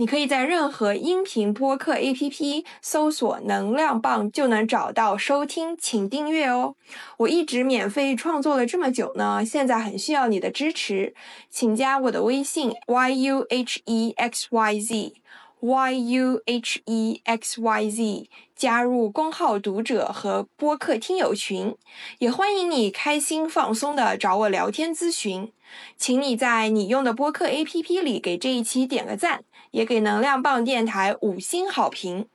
你可以在任何音频播客 APP 搜索“能量棒”就能找到收听，请订阅哦。我一直免费创作了这么久呢，现在很需要你的支持，请加我的微信 yuhexyz，yuhexyz，加入公号读者和播客听友群，也欢迎你开心放松的找我聊天咨询。请你在你用的播客 APP 里给这一期点个赞。也给能量棒电台五星好评。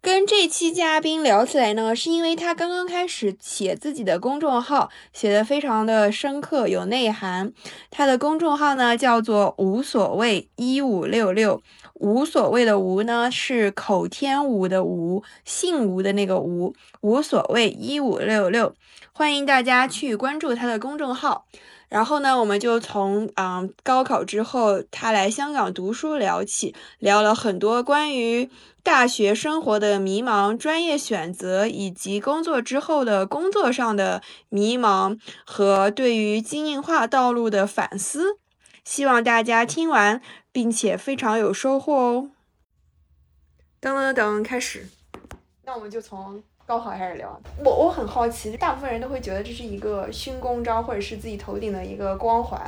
跟这期嘉宾聊起来呢，是因为他刚刚开始写自己的公众号，写的非常的深刻有内涵。他的公众号呢叫做无所谓一五六六，无所谓的无呢是口天吴的吴，姓吴的那个吴，无所谓一五六六，欢迎大家去关注他的公众号。然后呢，我们就从嗯高考之后他来香港读书聊起，聊了很多关于大学生活的迷茫、专业选择以及工作之后的工作上的迷茫和对于精英化道路的反思。希望大家听完并且非常有收获哦。噔噔噔，开始。那我们就从。高考开始聊，我我很好奇，大部分人都会觉得这是一个勋功章，或者是自己头顶的一个光环。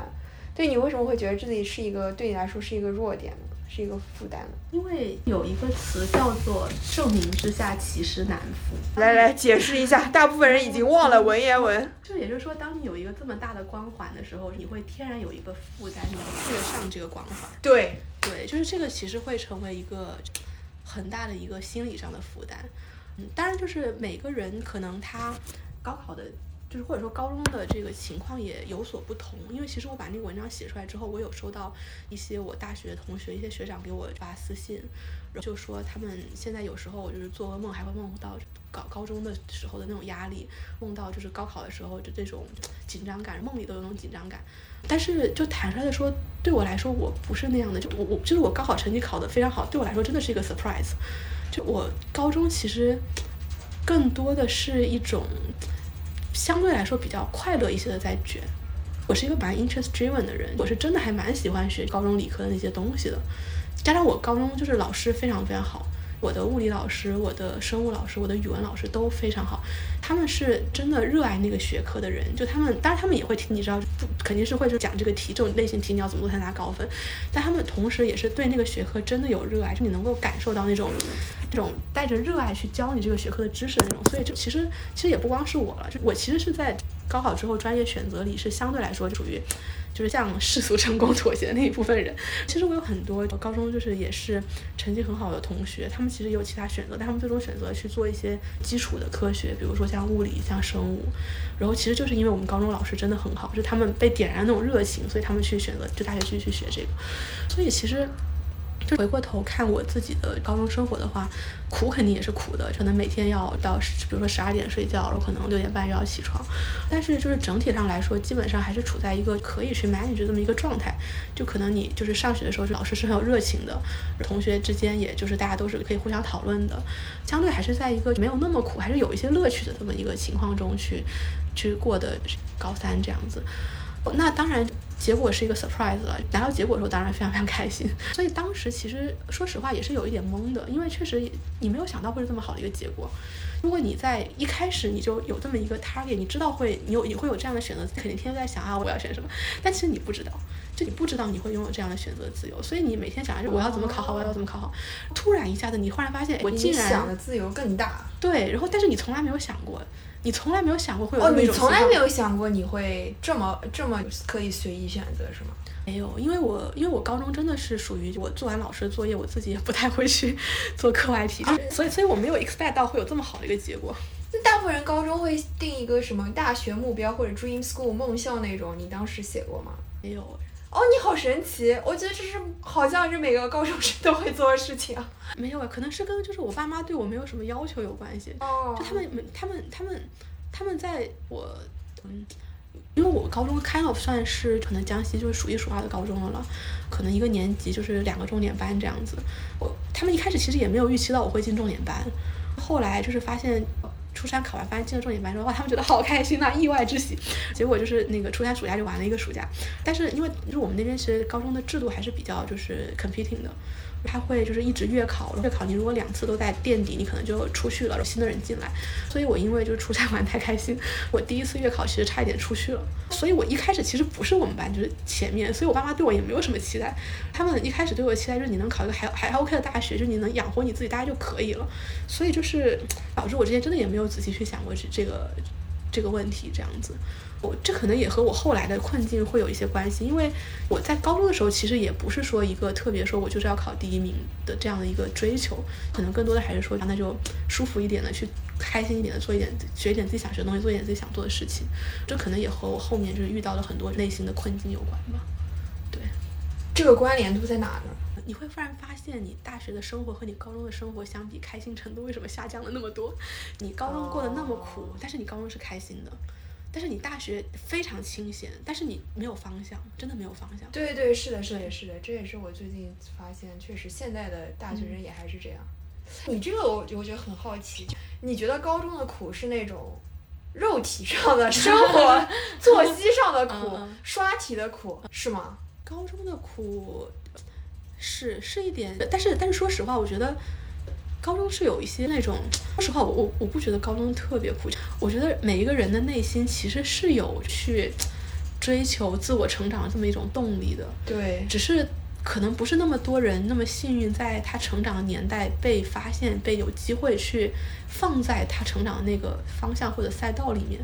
对你为什么会觉得自己是一个对你来说是一个弱点呢？是一个负担呢？因为有一个词叫做“盛名之下，其实难副”。来来，解释一下，大部分人已经忘了文言文。就也就是说，当你有一个这么大的光环的时候，你会天然有一个负担，你要配得上这个光环。对对，就是这个其实会成为一个很大的一个心理上的负担。当然，就是每个人可能他高考的，就是或者说高中的这个情况也有所不同。因为其实我把那个文章写出来之后，我有收到一些我大学同学、一些学长给我发私信，就说他们现在有时候就是做噩梦，还会梦到高高中的时候的那种压力，梦到就是高考的时候就这种紧张感，梦里都有那种紧张感。但是就坦率的说，对我来说我不是那样的，就我我就是我高考成绩考得非常好，对我来说真的是一个 surprise。就我高中其实更多的是一种相对来说比较快乐一些的在卷。我是一个蛮 interest driven 的人，我是真的还蛮喜欢学高中理科的那些东西的。加上我高中就是老师非常非常好。我的物理老师、我的生物老师、我的语文老师都非常好，他们是真的热爱那个学科的人。就他们，当然他们也会听，你知道，不肯定是会就讲这个题，这种类型题你要怎么做才拿高分。但他们同时也是对那个学科真的有热爱，就你能够感受到那种，这种带着热爱去教你这个学科的知识的那种。所以就其实其实也不光是我了，就我其实是在高考之后专业选择里是相对来说就属于。就是向世俗成功妥协的那一部分人，其实我有很多高中就是也是成绩很好的同学，他们其实有其他选择，但他们最终选择去做一些基础的科学，比如说像物理、像生物。然后其实就是因为我们高中老师真的很好，就他们被点燃那种热情，所以他们去选择就大学继续去学这个。所以其实。就回过头看我自己的高中生活的话，苦肯定也是苦的，可能每天要到，比如说十二点睡觉，然后可能六点半又要起床，但是就是整体上来说，基本上还是处在一个可以去 manage 这么一个状态。就可能你就是上学的时候，老师是很有热情的，同学之间也就是大家都是可以互相讨论的，相对还是在一个没有那么苦，还是有一些乐趣的这么一个情况中去去过的高三这样子。那当然。结果是一个 surprise 了，拿到结果的时候当然非常非常开心。所以当时其实说实话也是有一点懵的，因为确实你没有想到会是这么好的一个结果。如果你在一开始你就有这么一个 target，你知道会你有你会有这样的选择，肯定天天在想啊我要选什么。但其实你不知道，就你不知道你会拥有这样的选择自由，所以你每天想着我要怎么考好，我要怎么考好。突然一下子你忽然发现，我竟然想的自由更大。对，然后但是你从来没有想过。你从来没有想过会有哦，你从来没有想过你会这么这么可以随意选择是吗？没有，因为我因为我高中真的是属于我做完老师的作业，我自己也不太会去 做课外题，所以所以我没有 expect 到会有这么好的一个结果。那大部分人高中会定一个什么大学目标或者 dream school 梦校那种，你当时写过吗？没有。哦，你好神奇！我觉得这是好像是每个高中生都会做的事情啊。没有啊，可能是跟就是我爸妈对我没有什么要求有关系。哦。就他们没，他们他们他们在我嗯因为我高中 kind of 算是可能江西就是数一数二的高中了了，可能一个年级就是两个重点班这样子。我他们一开始其实也没有预期到我会进重点班，后来就是发现初三考完发现进了重点班之后，哇，他们觉得好开心呐、意外之喜。结果就是那个初三暑假就玩了一个暑假，但是因为就是我们那边其实高中的制度还是比较就是 competing 的。他会就是一直月考，月考你如果两次都在垫底，你可能就出去了，新的人进来。所以我因为就是初三玩太开心，我第一次月考其实差一点出去了。所以我一开始其实不是我们班，就是前面，所以我爸妈对我也没有什么期待。他们一开始对我的期待就是你能考一个还还 OK 的大学，就你能养活你自己，大家就可以了。所以就是导致我之前真的也没有仔细去想过这这个这个问题，这样子。我这可能也和我后来的困境会有一些关系，因为我在高中的时候其实也不是说一个特别说我就是要考第一名的这样的一个追求，可能更多的还是说那就舒服一点的去开心一点的做一点学一点自己想学的东西，做一点自己想做的事情，这可能也和我后面就是遇到了很多内心的困境有关吧。对，这个关联度在哪呢？你会忽然发现，你大学的生活和你高中的生活相比，开心程度为什么下降了那么多？你高中过得那么苦，但是你高中是开心的。但是你大学非常清闲，但是你没有方向，真的没有方向。对对，是的，是的，是的，这也是我最近发现，确实现在的大学生也还是这样。你这个我我觉得很好奇，你觉得高中的苦是那种肉体上的生活 作息上的苦，刷题的苦是吗？高中的苦是是一点，但是但是说实话，我觉得。高中是有一些那种，说实话，我我我不觉得高中特别苦。我觉得每一个人的内心其实是有去追求自我成长的这么一种动力的。对，只是可能不是那么多人那么幸运，在他成长的年代被发现，被有机会去放在他成长的那个方向或者赛道里面。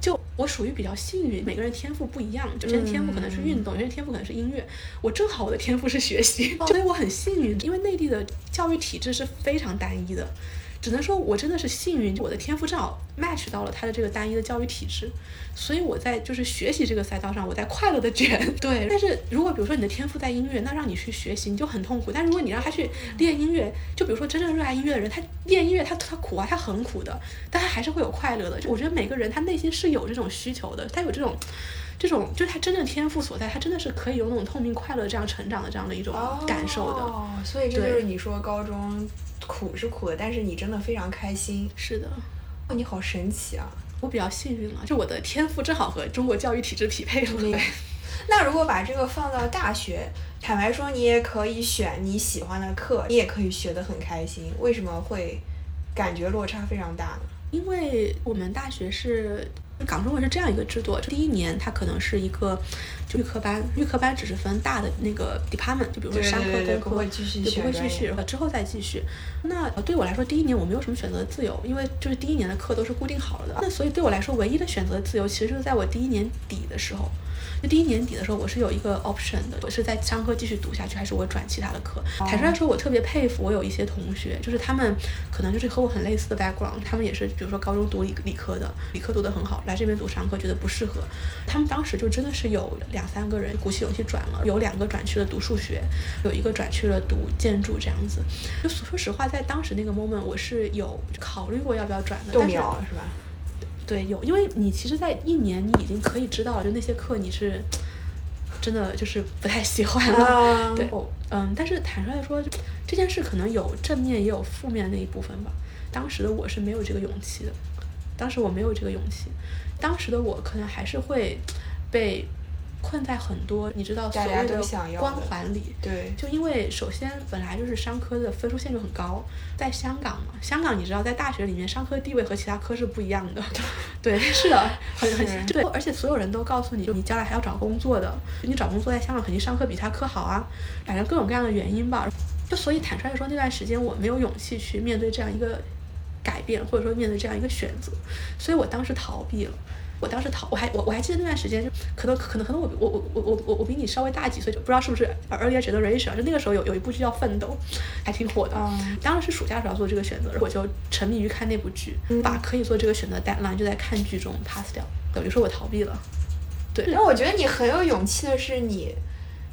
就我属于比较幸运，每个人天赋不一样，有些人天赋可能是运动，有些人天赋可能是音乐。我正好我的天赋是学习，所以我很幸运，因为内地的教育体制是非常单一的。只能说我真的是幸运，我的天赋正好 match 到了他的这个单一的教育体制，所以我在就是学习这个赛道上，我在快乐的卷。对，但是如果比如说你的天赋在音乐，那让你去学习你就很痛苦。但如果你让他去练音乐，就比如说真正热爱音乐的人，他练音乐他他苦啊，他很苦的，但他还是会有快乐的。我觉得每个人他内心是有这种需求的，他有这种这种就是他真正天赋所在，他真的是可以有那种透明快乐这样成长的这样的一种感受的。哦，所以这就是你说高中。苦是苦的，但是你真的非常开心。是的，哦，你好神奇啊！我比较幸运了，就我的天赋正好和中国教育体制匹配了。那如果把这个放到大学，坦白说，你也可以选你喜欢的课，你也可以学得很开心。为什么会感觉落差非常大呢？因为我们大学是。港中文是这样一个制度，第一年它可能是一个就预科班，预科班只是分大的那个 department，就比如说商科、工科，不会继续，不会继续，之后再继续。那对我来说，第一年我没有什么选择自由，因为就是第一年的课都是固定好了的。那所以对我来说，唯一的选择自由，其实就是在我第一年底的时候。就第一年底的时候，我是有一个 option 的，我是在商科继续读下去，还是我转其他的课？坦率说，我特别佩服我有一些同学，就是他们可能就是和我很类似的 background，他们也是比如说高中读理理科的，理科读得很好，来这边读商科觉得不适合，他们当时就真的是有两三个人鼓起勇气转了，有两个转去了读数学，有一个转去了读建筑这样子。就说实话，在当时那个 moment，我是有考虑过要不要转的，动摇是吧？对，有，因为你其实，在一年你已经可以知道，就那些课你是真的就是不太喜欢了。对，嗯，但是坦率的说，这件事可能有正面也有负面的那一部分吧。当时的我是没有这个勇气的，当时我没有这个勇气，当时的我可能还是会被。困在很多你知道所谓的光环里，对，就因为首先本来就是商科的分数线就很高，在香港嘛，香港你知道在大学里面商科地位和其他科是不一样的，对，是的，很很对，而且所有人都告诉你就你将来还要找工作的，你找工作在香港肯定商科比他科好啊，反正各种各样的原因吧，就所以坦率的说那段时间我没有勇气去面对这样一个改变或者说面对这样一个选择，所以我当时逃避了。我当时逃，我还我我还记得那段时间，就可能可能可能我我我我我我我比你稍微大几岁，就不知道是不是 earlier generation，就那个时候有有一部剧叫《奋斗》，还挺火的。嗯当时是暑假时候做这个选择，我就沉迷于看那部剧，把可以做这个选择 deadline 就在看剧中 pass 掉，等于说我逃避了。对。那我觉得你很有勇气的是你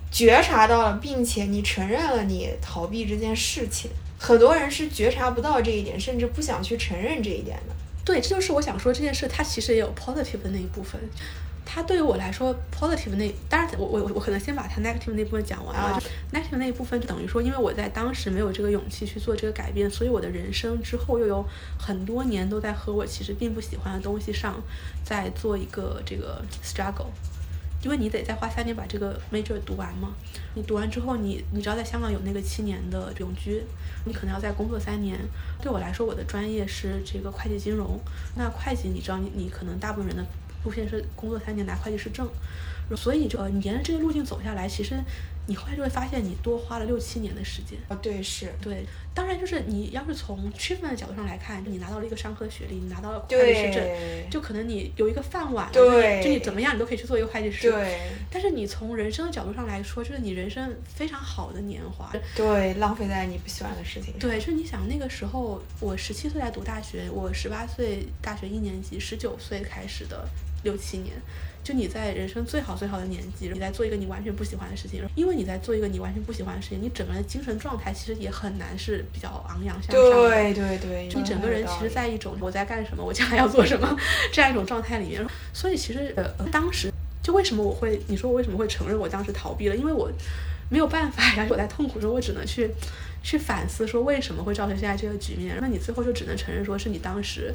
觉察到了，并且你承认了你逃避这件事情。很多人是觉察不到这一点，甚至不想去承认这一点的。对，这就是我想说这件事，它其实也有 positive 的那一部分。它对于我来说，positive 那当然我我我可能先把它 negative 那部分讲完了。啊就 negative 那一部分就等于说，因为我在当时没有这个勇气去做这个改变，所以我的人生之后又有很多年都在和我其实并不喜欢的东西上在做一个这个 struggle。因为你得再花三年把这个 major 读完嘛，你读完之后你，你知道在香港有那个七年的永居，你可能要再工作三年。对我来说，我的专业是这个会计金融，那会计你知道你你可能大部分人的路线是工作三年拿会计师证，所以就呃你沿着这个路径走下来，其实你后来就会发现你多花了六七年的时间。哦，对，是，对，当然就是你要是从 treatment 的角度上来看，你拿到了一个商科的学历，你拿到了会计师证，就可能你有一个饭碗，对就你怎么样你都可以去做一个会计师。对，但是你从人生的角度上来说，就是你人生非常好的年华。对，浪费在你不喜欢的事情上。对，就是你想那个时候，我十七岁在读大学，我十八岁大学一年级，十九岁开始的六七年，就你在人生最好最好的年纪，你在做一个你完全不喜欢的事情，因为你在做一个你完全不喜欢的事情，你整个人的精神状态其实也很难是比较昂扬向上的。对对对，就你整个人其实，在在一种我在干什么，我将来要做什么这样一种状态里面。所以其实呃，当时就为什么我会，你说我为什么会承认我当时逃避了？因为我没有办法 呀，我在痛苦中，我只能去去反思说为什么会造成现在这个局面。那你最后就只能承认说是你当时。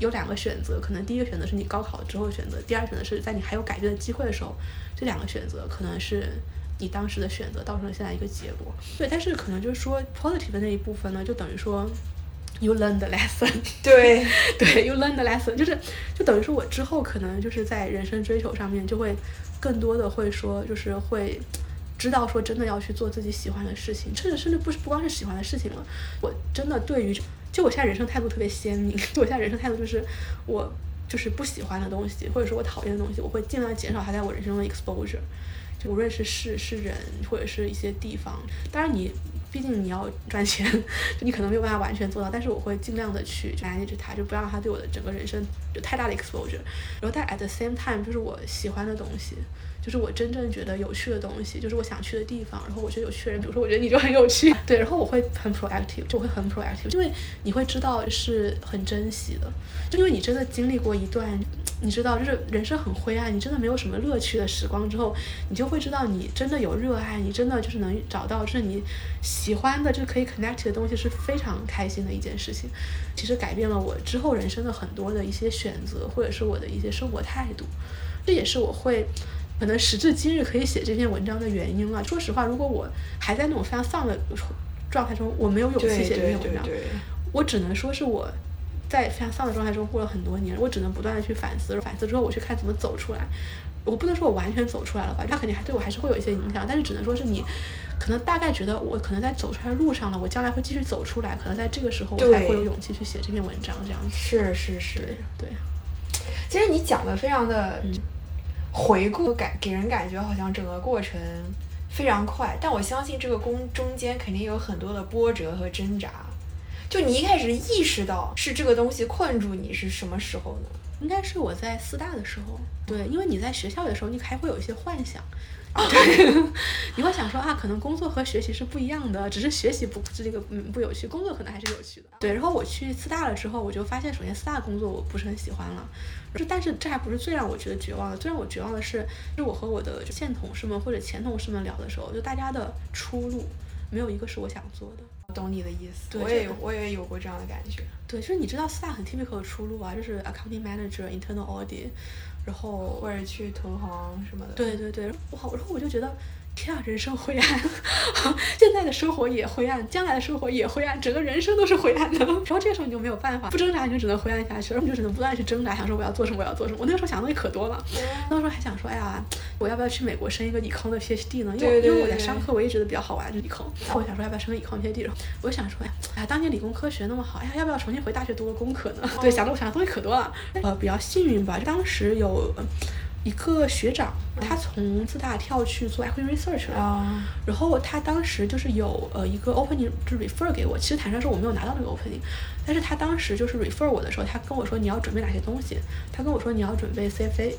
有两个选择，可能第一个选择是你高考之后选择，第二个选择是在你还有改变的机会的时候，这两个选择可能是你当时的选择造成了现在一个结果。对，但是可能就是说 positive 的那一部分呢，就等于说 you learn the lesson。对 对，you learn the lesson，就是就等于说我之后可能就是在人生追求上面就会更多的会说，就是会知道说真的要去做自己喜欢的事情，甚至甚至不是不光是喜欢的事情了，我真的对于就我现在人生态度特别鲜明，就我现在人生态度就是我就是不喜欢的东西，或者说我讨厌的东西，我会尽量减少它在我人生中的 exposure，就无论是事是人或者是一些地方，当然你。毕竟你要赚钱，你可能没有办法完全做到，但是我会尽量的去 manage 它，就不让它对我的整个人生有太大的 exposure。然后但 at the same time，就是我喜欢的东西，就是我真正觉得有趣的东西，就是我想去的地方。然后我觉得有趣的人，比如说我觉得你就很有趣，对。然后我会很 proactive，就会很 proactive，因为你会知道是很珍惜的，就因为你真的经历过一段。你知道，就是人生很灰暗，你真的没有什么乐趣的时光之后，你就会知道你真的有热爱，你真的就是能找到是你喜欢的，就是可以 connect 的东西，是非常开心的一件事情。其实改变了我之后人生的很多的一些选择，或者是我的一些生活态度，这也是我会可能时至今日可以写这篇文章的原因了。说实话，如果我还在那种非常丧的状态中，我没有勇气写这篇文章，我只能说是我。在非常丧的状态中过了很多年，我只能不断的去反思，反思之后我去看怎么走出来。我不能说我完全走出来了吧，它肯定还对我还是会有一些影响，但是只能说是你可能大概觉得我可能在走出来的路上了，我将来会继续走出来，可能在这个时候我才会有勇气去写这篇文章这样子。是是是，对。其实你讲的非常的回顾感，给人感觉好像整个过程非常快，但我相信这个工中间肯定有很多的波折和挣扎。就你一开始意识到是这个东西困住你是什么时候呢？应该是我在四大的时候。对，因为你在学校的时候，你还会有一些幻想。对，你会想说啊，可能工作和学习是不一样的，只是学习不这个嗯不有趣，工作可能还是有趣的。对，然后我去四大了之后，我就发现，首先四大工作我不是很喜欢了。就但是这还不是最让我觉得绝望的，最让我绝望的是，就我和我的现同事们或者前同事们聊的时候，就大家的出路没有一个是我想做的。懂你的意思，我也有我也有过这样的感觉。对，就是你知道四大很 typical 的出路啊，就是 accounting manager、internal audit，然后或者去投行什么的。对对对，哇！然后我就觉得。天啊，人生灰暗，现在的生活也灰暗，将来的生活也灰暗，整个人生都是灰暗的。然后这个时候你就没有办法，不挣扎你就只能灰暗下去，然后你就只能不断去挣扎，想说我要做什么，我要做什么。我那个时候想的东西可多了，那个时候还想说，哎呀，我要不要去美国升一个理工的 PhD 呢？因为因为我在商科，我一直都比较好玩，就理工。我想说要不要升个理工 PhD？我就想说，哎呀，当年理工科学那么好，哎呀，要不要重新回大学读个工科呢？对，想的我想的东西可多了。呃，比较幸运吧，当时有。一个学长，他从自大跳去做 equity research 了，然后他当时就是有呃一个 opening 就 refer 给我，其实坦率说我没有拿到那个 opening，但是他当时就是 refer 我的时候，他跟我说你要准备哪些东西，他跟我说你要准备 CFA，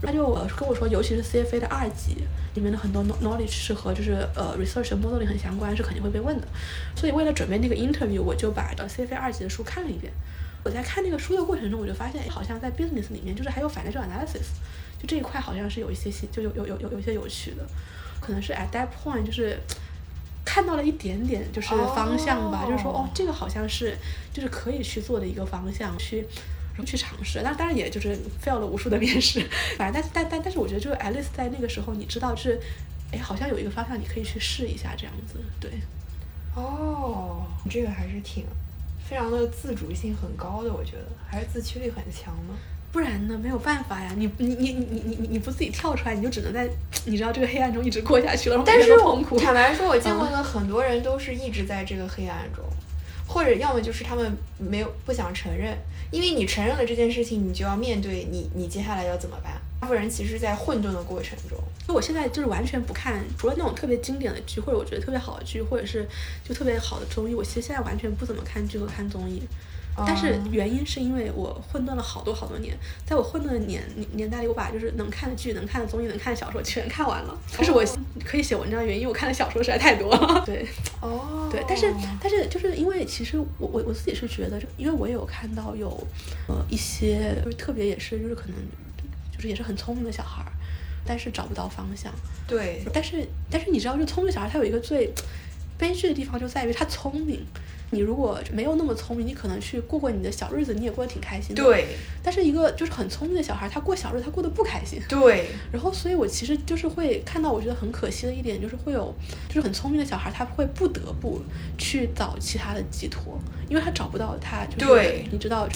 他就跟我说尤其是 CFA 的二级里面的很多 knowledge 是和就是呃 research modeling 很相关，是肯定会被问的，所以为了准备那个 interview，我就把呃 CFA 二级的书看了一遍，我在看那个书的过程中，我就发现好像在 business 里面就是还有 financial analysis。就这一块好像是有一些新，就有有有有有一些有趣的，可能是 at that point 就是看到了一点点就是方向吧，就是说哦，这个好像是就是可以去做的一个方向，去然后去尝试。但当然也就是 fail 了无数的面试，反正但但但但是我觉得就是 at least 在那个时候你知道是，哎，好像有一个方向你可以去试一下这样子，对。哦，这个还是挺。非常的自主性很高的，我觉得还是自驱力很强的。不然呢？没有办法呀！你你你你你你你不自己跳出来，你就只能在你知道这个黑暗中一直过下去了。但是痛苦。坦白说，我见过的很多人都是一直在这个黑暗中，或者要么就是他们没有不想承认，因为你承认了这件事情，你就要面对你你接下来要怎么办。大部分人其实，在混沌的过程中。就我现在就是完全不看，除了那种特别经典的剧，或者我觉得特别好的剧，或者是就特别好的综艺，我其实现在完全不怎么看剧和看综艺。但是原因是因为我混沌了好多好多年，在我混沌的年年代里，我把就是能看的剧、能看的综艺、能看的小说全看完了。这是我可以写文章的原因，我看的小说实在太多了。对，哦，对，但是但是就是因为其实我我我自己是觉得，因为我有看到有呃一些就是特别也是就是可能就是也是很聪明的小孩儿。但是找不到方向，对。但是但是你知道，就聪明小孩他有一个最悲剧的地方，就在于他聪明。你如果没有那么聪明，你可能去过过你的小日子，你也过得挺开心的。对。但是一个就是很聪明的小孩，他过小日子他过得不开心。对。然后，所以我其实就是会看到，我觉得很可惜的一点，就是会有就是很聪明的小孩，他会不得不去找其他的寄托，因为他找不到他就是你知道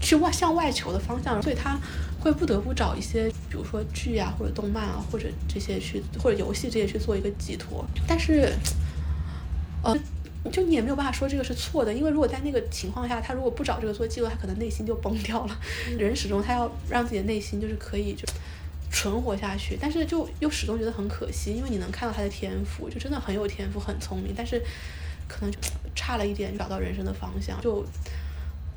去外向外求的方向，所以他。会不得不找一些，比如说剧啊，或者动漫啊，或者这些去，或者游戏这些去做一个寄托。但是，呃，就你也没有办法说这个是错的，因为如果在那个情况下，他如果不找这个做记录，他可能内心就崩掉了。人始终他要让自己的内心就是可以就存活下去，但是就又始终觉得很可惜，因为你能看到他的天赋，就真的很有天赋，很聪明，但是可能就差了一点找到人生的方向，就。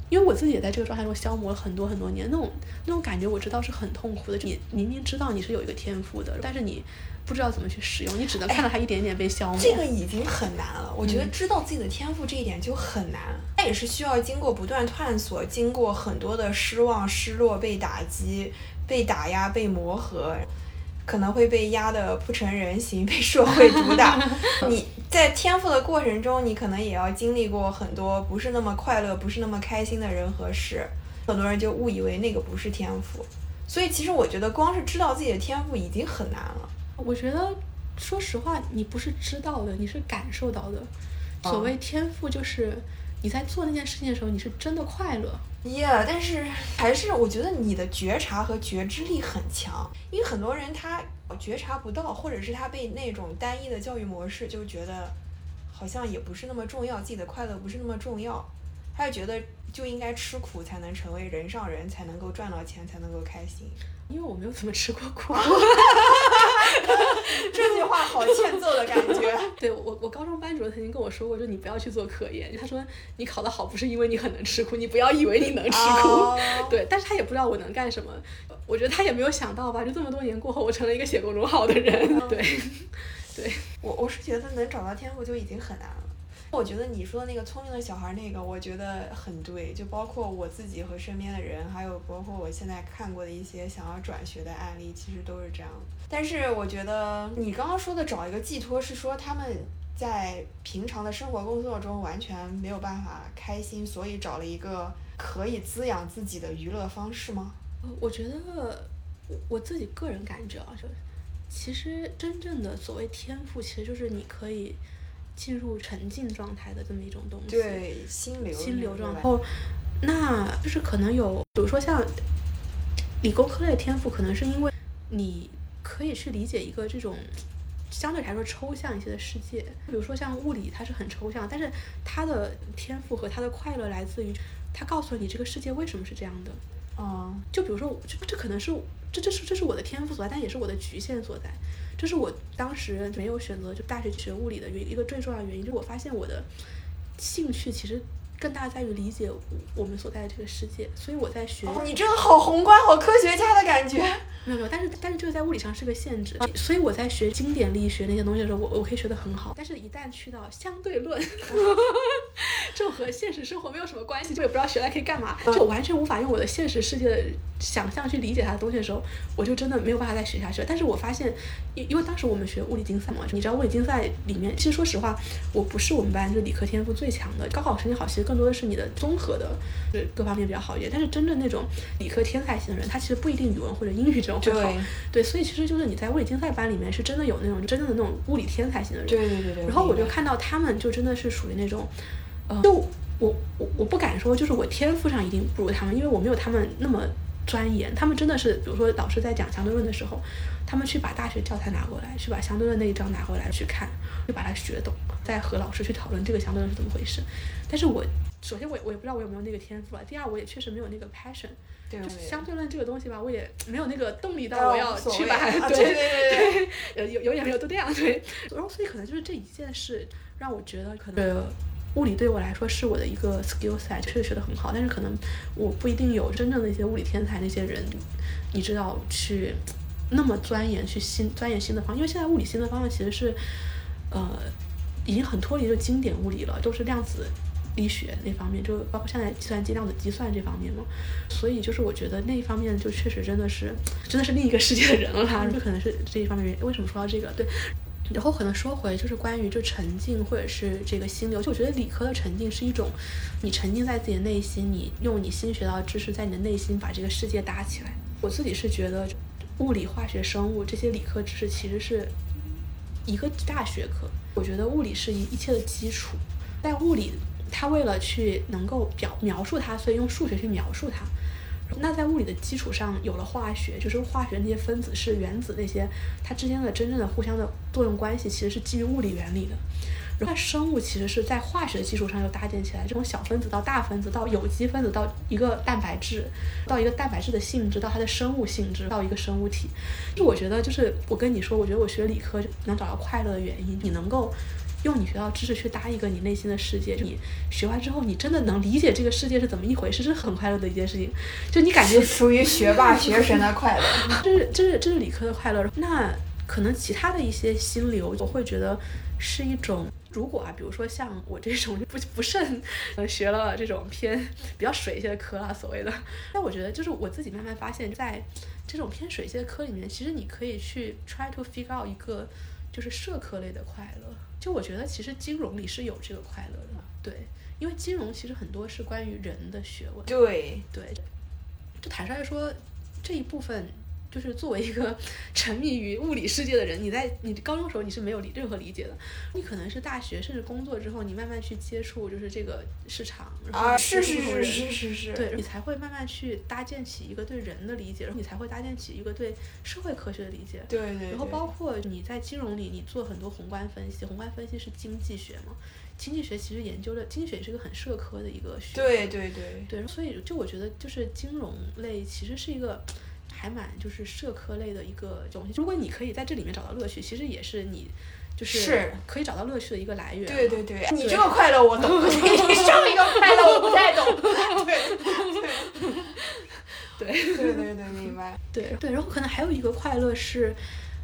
因为我自己也在这个状态中消磨了很多很多年，那种那种感觉我知道是很痛苦的。你明明知道你是有一个天赋的，但是你不知道怎么去使用，你只能看到它一点点被消磨。这个已经很难了，我觉得知道自己的天赋这一点就很难。它也是需要经过不断探索，经过很多的失望、失落、被打击、被打压、被磨合。可能会被压得不成人形，被社会毒打。你在天赋的过程中，你可能也要经历过很多不是那么快乐、不是那么开心的人和事。很多人就误以为那个不是天赋，所以其实我觉得光是知道自己的天赋已经很难了。我觉得，说实话，你不是知道的，你是感受到的。所谓天赋，就是你在做那件事情的时候，你是真的快乐。Yeah，但是还是我觉得你的觉察和觉知力很强，因为很多人他觉察不到，或者是他被那种单一的教育模式就觉得好像也不是那么重要，自己的快乐不是那么重要，他就觉得就应该吃苦才能成为人上人，才能够赚到钱，才能够开心。因为我没有怎么吃过苦，这句话好欠揍的感觉。对我，我高中班主任曾经跟我说过，就你不要去做科研。他说你考得好不是因为你很能吃苦，你不要以为你能吃苦。对，但是他也不知道我能干什么。我觉得他也没有想到吧，就这么多年过后，我成了一个写公众号的人。对，对我我是觉得能找到天赋就已经很难了。我觉得你说的那个聪明的小孩那个，我觉得很对，就包括我自己和身边的人，还有包括我现在看过的一些想要转学的案例，其实都是这样。但是我觉得你刚刚说的找一个寄托，是说他们在平常的生活工作中完全没有办法开心，所以找了一个可以滋养自己的娱乐方式吗？我觉得我自己个人感觉啊，就其实真正的所谓天赋，其实就是你可以。进入沉浸状态的这么一种东西，对心流心流状态。然后，那就是可能有，比如说像理工科类的天赋，可能是因为你可以去理解一个这种相对来说抽象一些的世界。比如说像物理，它是很抽象，但是它的天赋和它的快乐来自于它告诉你这个世界为什么是这样的。嗯，就比如说，这这可能是这这是这是我的天赋所在，但也是我的局限所在。这是我当时没有选择就大学学物理的原一个最重要的原因，就是我发现我的兴趣其实更大在于理解我们所在的这个世界，所以我在学。你这个好宏观，好科学家的感觉。没有没有，但是但是这个在物理上是个限制，所以我在学经典力学那些东西的时候，我我可以学得很好，但是一旦去到相对论，这种和现实生活没有什么关系，就也不知道学来可以干嘛，就完全无法用我的现实世界的想象去理解它的东西的时候，我就真的没有办法再学下去了。但是我发现，因因为当时我们学物理竞赛嘛，你知道物理竞赛里面，其实说实话，我不是我们班就理科天赋最强的，高考成绩好其实更多的是你的综合的，就是各方面比较好一点。但是真正那种理科天才型的人，他其实不一定语文或者英语这种会好。对，所以其实就是你在物理竞赛班里面是真的有那种真正的那种物理天才型的人。对对对对。然后我就看到他们就真的是属于那种，呃，就我我我不敢说就是我天赋上一定不如他们，因为我没有他们那么钻研。他们真的是，比如说老师在讲相对论的时候，他们去把大学教材拿过来，去把相对论那一章拿过来去看，就把它学懂，再和老师去讨论这个相对论是怎么回事。但是我首先我我也不知道我有没有那个天赋了，第二我也确实没有那个 passion。对，相对论这个东西吧，我也没有那个动力到我要去把它，对对对对，有有也没有都这样对，然后所以可能就是这一件事让我觉得可能物理对我来说是我的一个 skill set，确实学得很好，但是可能我不一定有真正的一些物理天才那些人，你知道去那么钻研去新钻研新的方，因为现在物理新的方向其实是呃已经很脱离就经典物理了，都是量子。力学那方面，就包括现在计算机量子计算这方面嘛，所以就是我觉得那一方面就确实真的是，真的是另一个世界的人了哈，就可能是这一方面。为什么说到这个？对，然后可能说回就是关于就沉浸或者是这个心流，就我觉得理科的沉浸是一种，你沉浸在自己的内心，你用你新学到的知识在你的内心把这个世界搭起来。我自己是觉得物理、化学、生物这些理科知识其实是一个大学科，我觉得物理是一一切的基础，在物理。它为了去能够表描述它，所以用数学去描述它。那在物理的基础上有了化学，就是化学那些分子是原子那些，它之间的真正的互相的作用关系其实是基于物理原理的。那生物其实是在化学的基础上又搭建起来，这种小分子到大分子到有机分子到一个蛋白质，到一个蛋白质的性质到它的生物性质到一个生物体。就我觉得就是我跟你说，我觉得我学理科能找到快乐的原因，你能够。用你学到知识去搭一个你内心的世界，你学完之后，你真的能理解这个世界是怎么一回事，是很快乐的一件事情。就你感觉属于学霸学神的快乐，这是这是这是理科的快乐。那可能其他的一些心流，我会觉得是一种，如果啊，比如说像我这种不不慎学了这种偏比较水一些的科啊，所谓的，那我觉得就是我自己慢慢发现，在这种偏水一些的科里面，其实你可以去 try to figure out 一个就是社科类的快乐。就我觉得，其实金融里是有这个快乐的，对，因为金融其实很多是关于人的学问，对对，就坦率来说，这一部分。就是作为一个 沉迷于物理世界的人，你在你高中时候你是没有理任何理解的，你可能是大学甚至工作之后，你慢慢去接触就是这个市场，啊是是是是是是，对你才会慢慢去搭建起一个对人的理解，然后你才会搭建起一个对社会科学的理解，对对，然后包括你在金融里，你做很多宏观分析，宏观分析是经济学嘛，经济学其实研究的经济学也是一个很社科的一个学，对对对。对，所以就我觉得就是金融类其实是一个。还蛮就是社科类的一个东西，如果你可以在这里面找到乐趣，其实也是你就是可以找到乐趣的一个来源。对对对，你这个快乐我懂，你上一个快乐我不太懂。对对对对对对，明白。对对，然后可能还有一个快乐是。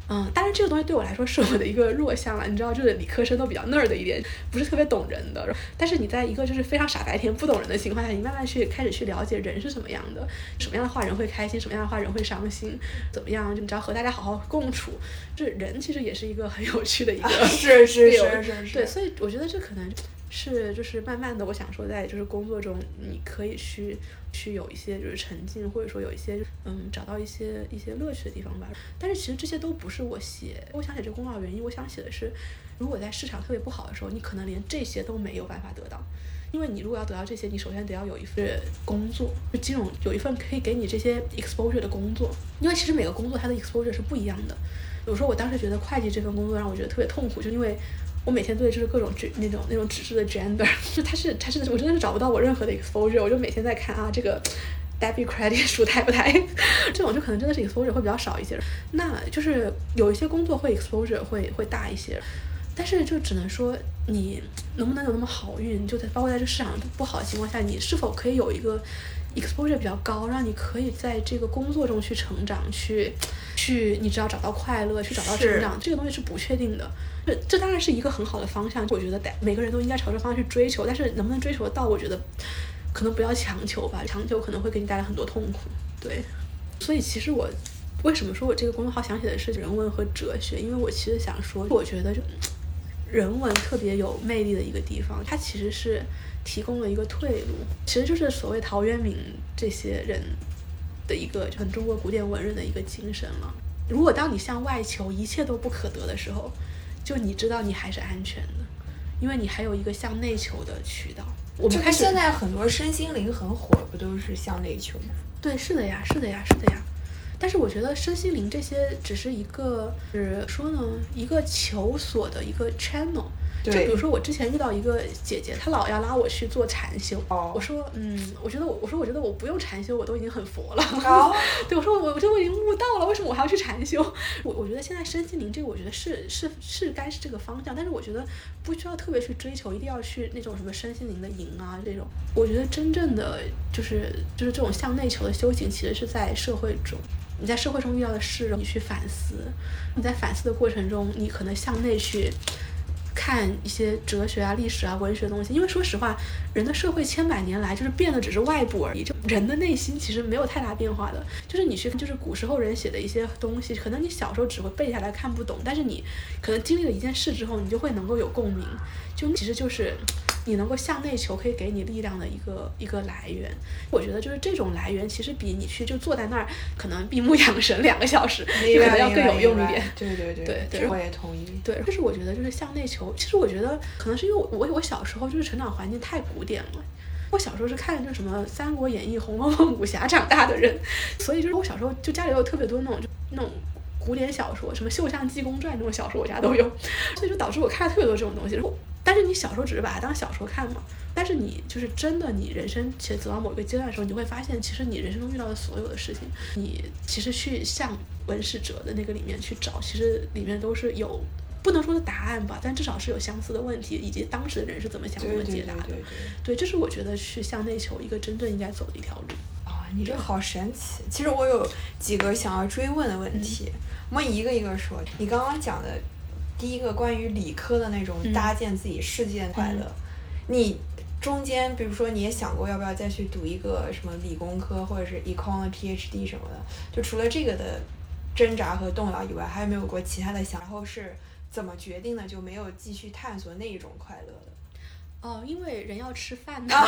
嗯，当然这个东西对我来说是我的一个弱项了，你知道，就是理科生都比较那儿的一点，不是特别懂人的。但是你在一个就是非常傻白甜、不懂人的情况下，你慢慢去开始去了解人是什么样的，什么样的话人会开心，什么样的话人会伤心，怎么样，就你知道和大家好好共处，这人其实也是一个很有趣的一个，是是是是是，对，所以我觉得这可能。是，就是慢慢的，我想说，在就是工作中，你可以去去有一些就是沉浸，或者说有一些嗯，找到一些一些乐趣的地方吧。但是其实这些都不是我写，我想写这个公告的原因，我想写的是，如果在市场特别不好的时候，你可能连这些都没有办法得到，因为你如果要得到这些，你首先得要有一份工作，就金融有一份可以给你这些 exposure 的工作，因为其实每个工作它的 exposure 是不一样的。比如说我当时觉得会计这份工作让我觉得特别痛苦，就因为。我每天对就是各种纸那种那种纸质的 gender，就它是它是我真的是找不到我任何的 exposure，我就每天在看啊这个 debit credit 数太不太，这种就可能真的是 exposure 会比较少一些。那就是有一些工作会 exposure 会会大一些，但是就只能说你能不能有那么好运，就在包括在这市场不好的情况下，你是否可以有一个 exposure 比较高，让你可以在这个工作中去成长，去去你只要找到快乐，去找到成长，这个东西是不确定的。这这当然是一个很好的方向，我觉得每个人都应该朝着方向去追求，但是能不能追求得到，我觉得可能不要强求吧，强求可能会给你带来很多痛苦。对，所以其实我为什么说我这个公众号想写的是人文和哲学？因为我其实想说，我觉得就人文特别有魅力的一个地方，它其实是提供了一个退路，其实就是所谓陶渊明这些人的一个很中国古典文人的一个精神了。如果当你向外求，一切都不可得的时候，就你知道你还是安全的，因为你还有一个向内求的渠道。我们看现在很多身心灵很火，不都是向内求吗？对，是的呀，是的呀，是的呀。但是我觉得身心灵这些只是一个，是说呢，一个求索的一个 channel。就比如说，我之前遇到一个姐姐，她老要拉我去做禅修。我说，嗯，我觉得我，我说我觉得我不用禅修，我都已经很佛了。对，我说我，我觉得我已经悟道了，为什么我还要去禅修？我我觉得现在身心灵这个，我觉得是是是该是这个方向，但是我觉得不需要特别去追求，一定要去那种什么身心灵的营啊这种。我觉得真正的就是就是这种向内求的修行，其实是在社会中，你在社会中遇到的事，你去反思，你在反思的过程中，你可能向内去。看一些哲学啊、历史啊、文学的东西，因为说实话，人的社会千百年来就是变的只是外部而已，就人的内心其实没有太大变化的。就是你去，就是古时候人写的一些东西，可能你小时候只会背下来看不懂，但是你可能经历了一件事之后，你就会能够有共鸣，就其实就是。你能够向内求，可以给你力量的一个一个来源。我觉得就是这种来源，其实比你去就坐在那儿，可能闭目养神两个小时，可能要更有用一点。对对对，对，我也同意。对，就是我觉得就是向内求。其实我觉得可能是因为我我我小时候就是成长环境太古典了。我小时候是看就什么《三国演义》《红楼梦》武侠长大的人，所以就是我小时候就家里有特别多那种就那种古典小说，什么《绣像济公传》这种小说我家都有，所以就导致我看了特别多这种东西。但是你小时候只是把它当小说看嘛，但是你就是真的，你人生其实走到某一个阶段的时候，你会发现，其实你人生中遇到的所有的事情，你其实去向文史哲的那个里面去找，其实里面都是有不能说是答案吧，但至少是有相似的问题，以及当时的人是怎么想、怎么解答的。对，这是我觉得去向内求一个真正应该走的一条路。啊，你这好神奇！其实我有几个想要追问的问题，我们一个一个说。你刚刚讲的。第一个关于理科的那种搭建自己世界的快乐，你中间比如说你也想过要不要再去读一个什么理工科或者是 econ 的 PhD 什么的，就除了这个的挣扎和动摇以外，还有没有过其他的想？然后是怎么决定的？就没有继续探索那一种快乐的？哦，因为人要吃饭的。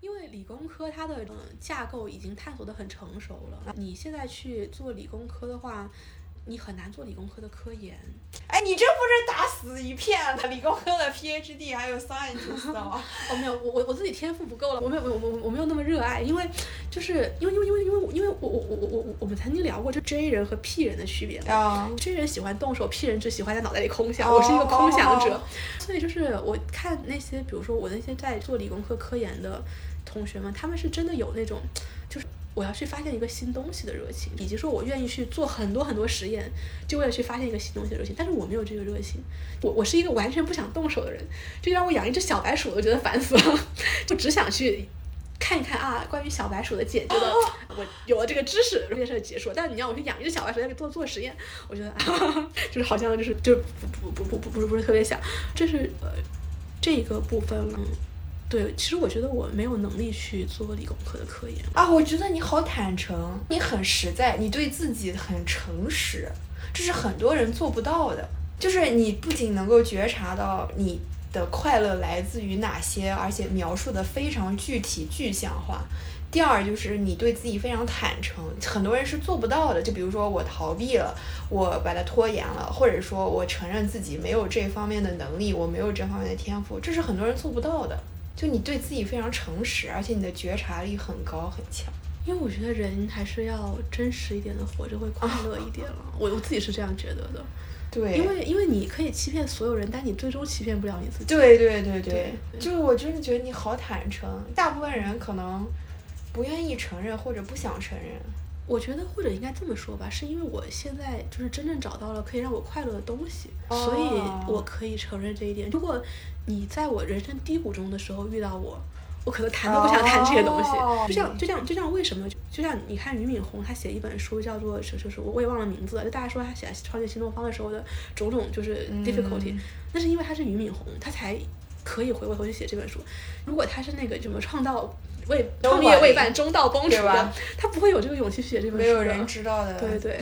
因为理工科它的嗯架构已经探索的很成熟了，你现在去做理工科的话。你很难做理工科的科研，哎，你这不是打死一片的理工科的 PhD 还有 scientist 吗？哦，没有，我我我自己天赋不够了，我没有我我我没有那么热爱，因为就是因为因为因为因为因为我我我我我我们曾经聊过就 J 人和 P 人的区别啊，J 人喜欢动手，P 人只喜欢在脑袋里空想，我是一个空想者，所以就是我看那些比如说我那些在做理工科科研的同学们，他们是真的有那种就是。我要去发现一个新东西的热情，以及说我愿意去做很多很多实验，就为了去发现一个新东西的热情。但是我没有这个热情，我我是一个完全不想动手的人，就让我养一只小白鼠，我都觉得烦死了，就只想去看一看啊，关于小白鼠的简介的，我有了这个知识，这件事结束。但是你让我去养一只小白鼠，再给做做实验，我觉得啊 就是好像就是就不不不不不是不是特别想，这是呃这个部分嗯。对，其实我觉得我没有能力去做理工科的科研啊。我觉得你好坦诚，你很实在，你对自己很诚实，这是很多人做不到的。就是你不仅能够觉察到你的快乐来自于哪些，而且描述的非常具体具象化。第二就是你对自己非常坦诚，很多人是做不到的。就比如说我逃避了，我把它拖延了，或者说我承认自己没有这方面的能力，我没有这方面的天赋，这是很多人做不到的。就你对自己非常诚实，而且你的觉察力很高很强。因为我觉得人还是要真实一点的活着会快乐一点了。我我自己是这样觉得的。对。因为因为你可以欺骗所有人，但你最终欺骗不了你自己。对对对对。就是我真的觉得你好坦诚，大部分人可能不愿意承认或者不想承认。我觉得或者应该这么说吧，是因为我现在就是真正找到了可以让我快乐的东西，所以我可以承认这一点。如果你在我人生低谷中的时候遇到我，我可能谈都不想谈这些东西。哦就像就像就像为什么就像你看俞敏洪他写一本书叫做是就是我我也忘了名字了，就大家说他写《创建新东方》的时候的种种就是 difficulty，、那是因为他是俞敏洪，他才可以回过头去写这本书。如果他是那个什么创造未创业未半中道崩殂的他不会有这个勇气去写这本书。没有人知道的。对对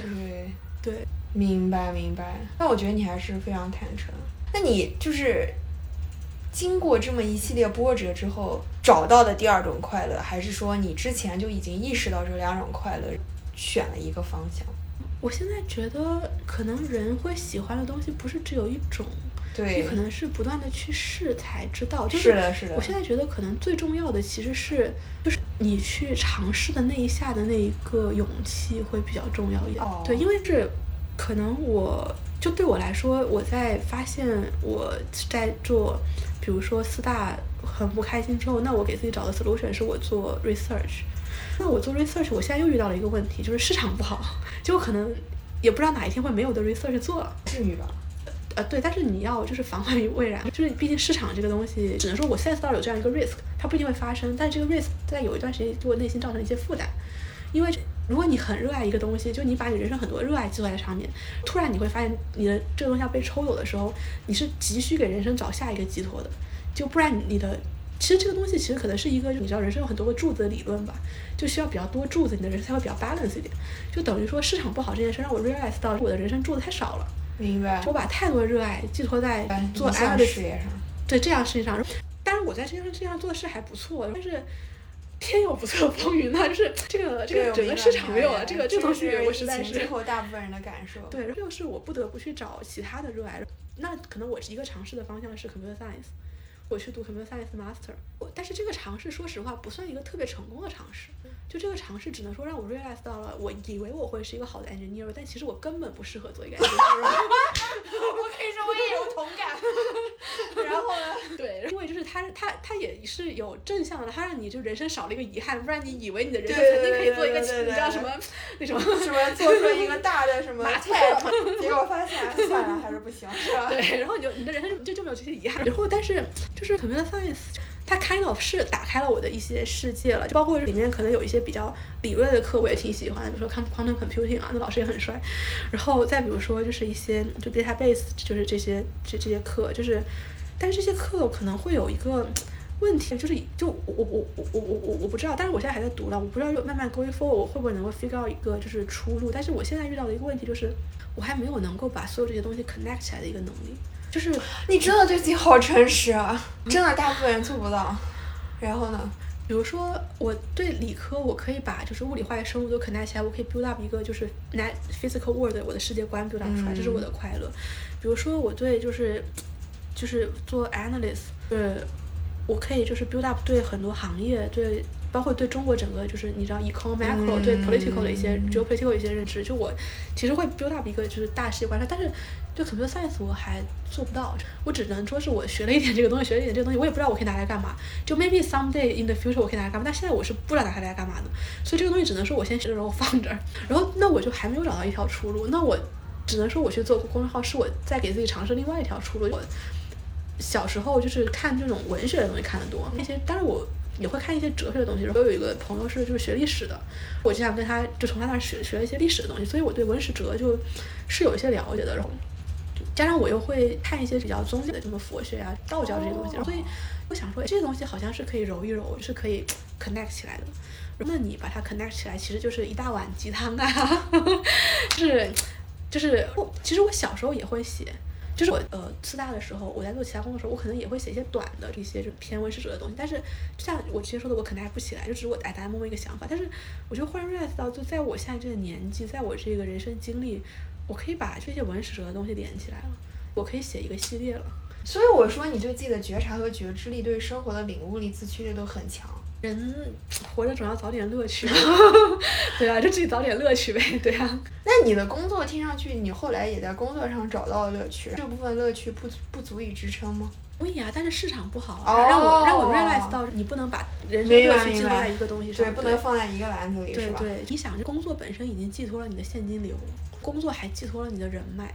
对，对，明白明白。那我觉得你还是非常坦诚。那你就是经过这么一系列波折之后，找到的第二种快乐，还是说你之前就已经意识到这两种快乐，选了一个方向？我现在觉得可能人会喜欢的东西不是只有一种。对，可能是不断的去试才知道，就是的，是的。我现在觉得可能最重要的其实是，就是你去尝试的那一下的那一个勇气会比较重要一点。哦对，因为是可能我就对我来说，我在发现我在做，比如说四大很不开心之后，那我给自己找的 solution 是我做 research。那我做 research，我现在又遇到了一个问题，就是市场不好，就可能也不知道哪一天会没有的 research 做了。至于吧？呃，对，但是你要就是防患于未然，就是毕竟市场这个东西，只能说我 sense 到有这样一个 risk，它不一定会发生，但是这个 risk 在有一段时间对我内心造成一些负担，因为如果你很热爱一个东西，就你把你人生很多热爱寄托在上面，突然你会发现你的这个东西要被抽走的时候，你是急需给人生找下一个寄托的，就不然你的。其实这个东西其实可能是一个，你知道人生有很多个柱子的理论吧，就需要比较多柱子，你的人生才会比较 balance 一点。就等于说市场不好这件事让我 realize 到我的人生柱子太少了。明白。我把太多热爱寄托在做理想 a 的事业上。对这样事情上，当然我在这样这样做的事还不错，但是天有不测风云呐，就是这个这个整个市场没有了，这个这个东西我实在是最后大部分人的感受。对，这就是我不得不去找其他的热爱。那可能我一个尝试的方向是 computer science，我去读 computer science master，我但是这个尝试说实话不算一个特别成功的尝试。就这个尝试只能说让我 realize 到了，我以为我会是一个好的 engineer，但其实我根本不适合做一个 engineer。我可以说我也有同感。然后呢？对，因为就是他他他也是有正向的，他让你就人生少了一个遗憾，不然你以为你的人生对曾经可以做一个你知道什么那什么什么做出一个大的什么 结果发现算了还是不行，是吧？对，然后你就你的人生就就没有这些遗憾。然后但是就是 computer science。它 kind of 是打开了我的一些世界了，就包括里面可能有一些比较理论的课，我也挺喜欢的，比如说 quantum computing 啊，那老师也很帅。然后再比如说就是一些就 database，就是这些这这些课，就是，但是这些课可能会有一个问题，就是就我我我我我我我不知道，但是我现在还在读了，我不知道慢慢 going forward 我会不会能够 figure out 一个就是出路。但是我现在遇到的一个问题就是，我还没有能够把所有这些东西 connect 起来的一个能力。就是你真的对自己好诚实啊！真的，大部分人做不到。然后呢？比如说，我对理科，我可以把就是物理、化学、生物都 connect 起来，我可以 build up 一个就是 net physical world 我的世界观 build up 出来，这是我的快乐。比如说，我对就是就是做 analyst，呃，我可以就是 build up 对很多行业对。包括对中国整个就是你知道 econ macro、嗯、对 political 的一些 geopolitical 一些认知，就我其实会 build up 一个就是大世界观，但是就 computer science 我还做不到，我只能说是我学了一点这个东西，学了一点这个东西，我也不知道我可以拿来干嘛。就 maybe someday in the future 我可以拿来干嘛，但现在我是不知道拿它来干嘛的，所以这个东西只能说我先学了然后放这儿，然后那我就还没有找到一条出路，那我只能说我去做公众号是我在给自己尝试另外一条出路。我小时候就是看这种文学的东西看得多，那些当然我。也会看一些哲学的东西。我有一个朋友是就是学历史的，我就想跟他就从他那儿学学一些历史的东西，所以我对文史哲就是有一些了解的。然后加上我又会看一些比较宗教的，什么佛学啊、道教这些东西，所以我想说这些东西好像是可以揉一揉，是可以 connect 起来的。那你把它 connect 起来，其实就是一大碗鸡汤啊，就是就是我其实我小时候也会写。就是我呃四大的时候，我在做其他工作的时候，我可能也会写一些短的这些就偏文史哲的东西。但是像我之前说的，我可能还不起来，就只是我哎大家默默一个想法。但是我就忽然 realize 到，就在我现在这个年纪，在我这个人生经历，我可以把这些文史哲的东西连起来了，我可以写一个系列了。所以我说，你对自己的觉察和觉知力，对生活的领悟力、自驱力都很强。人活着总要找点乐趣，对啊，就自己找点乐趣呗，对啊。那你的工作听上去，你后来也在工作上找到了乐趣，这部分乐趣不不足以支撑吗？可以啊，但是市场不好啊，让我让我 realize 到你不能把人生乐趣寄托在一个东西上，对，不能放在一个篮子里，对对，你想，这工作本身已经寄托了你的现金流，工作还寄托了你的人脉。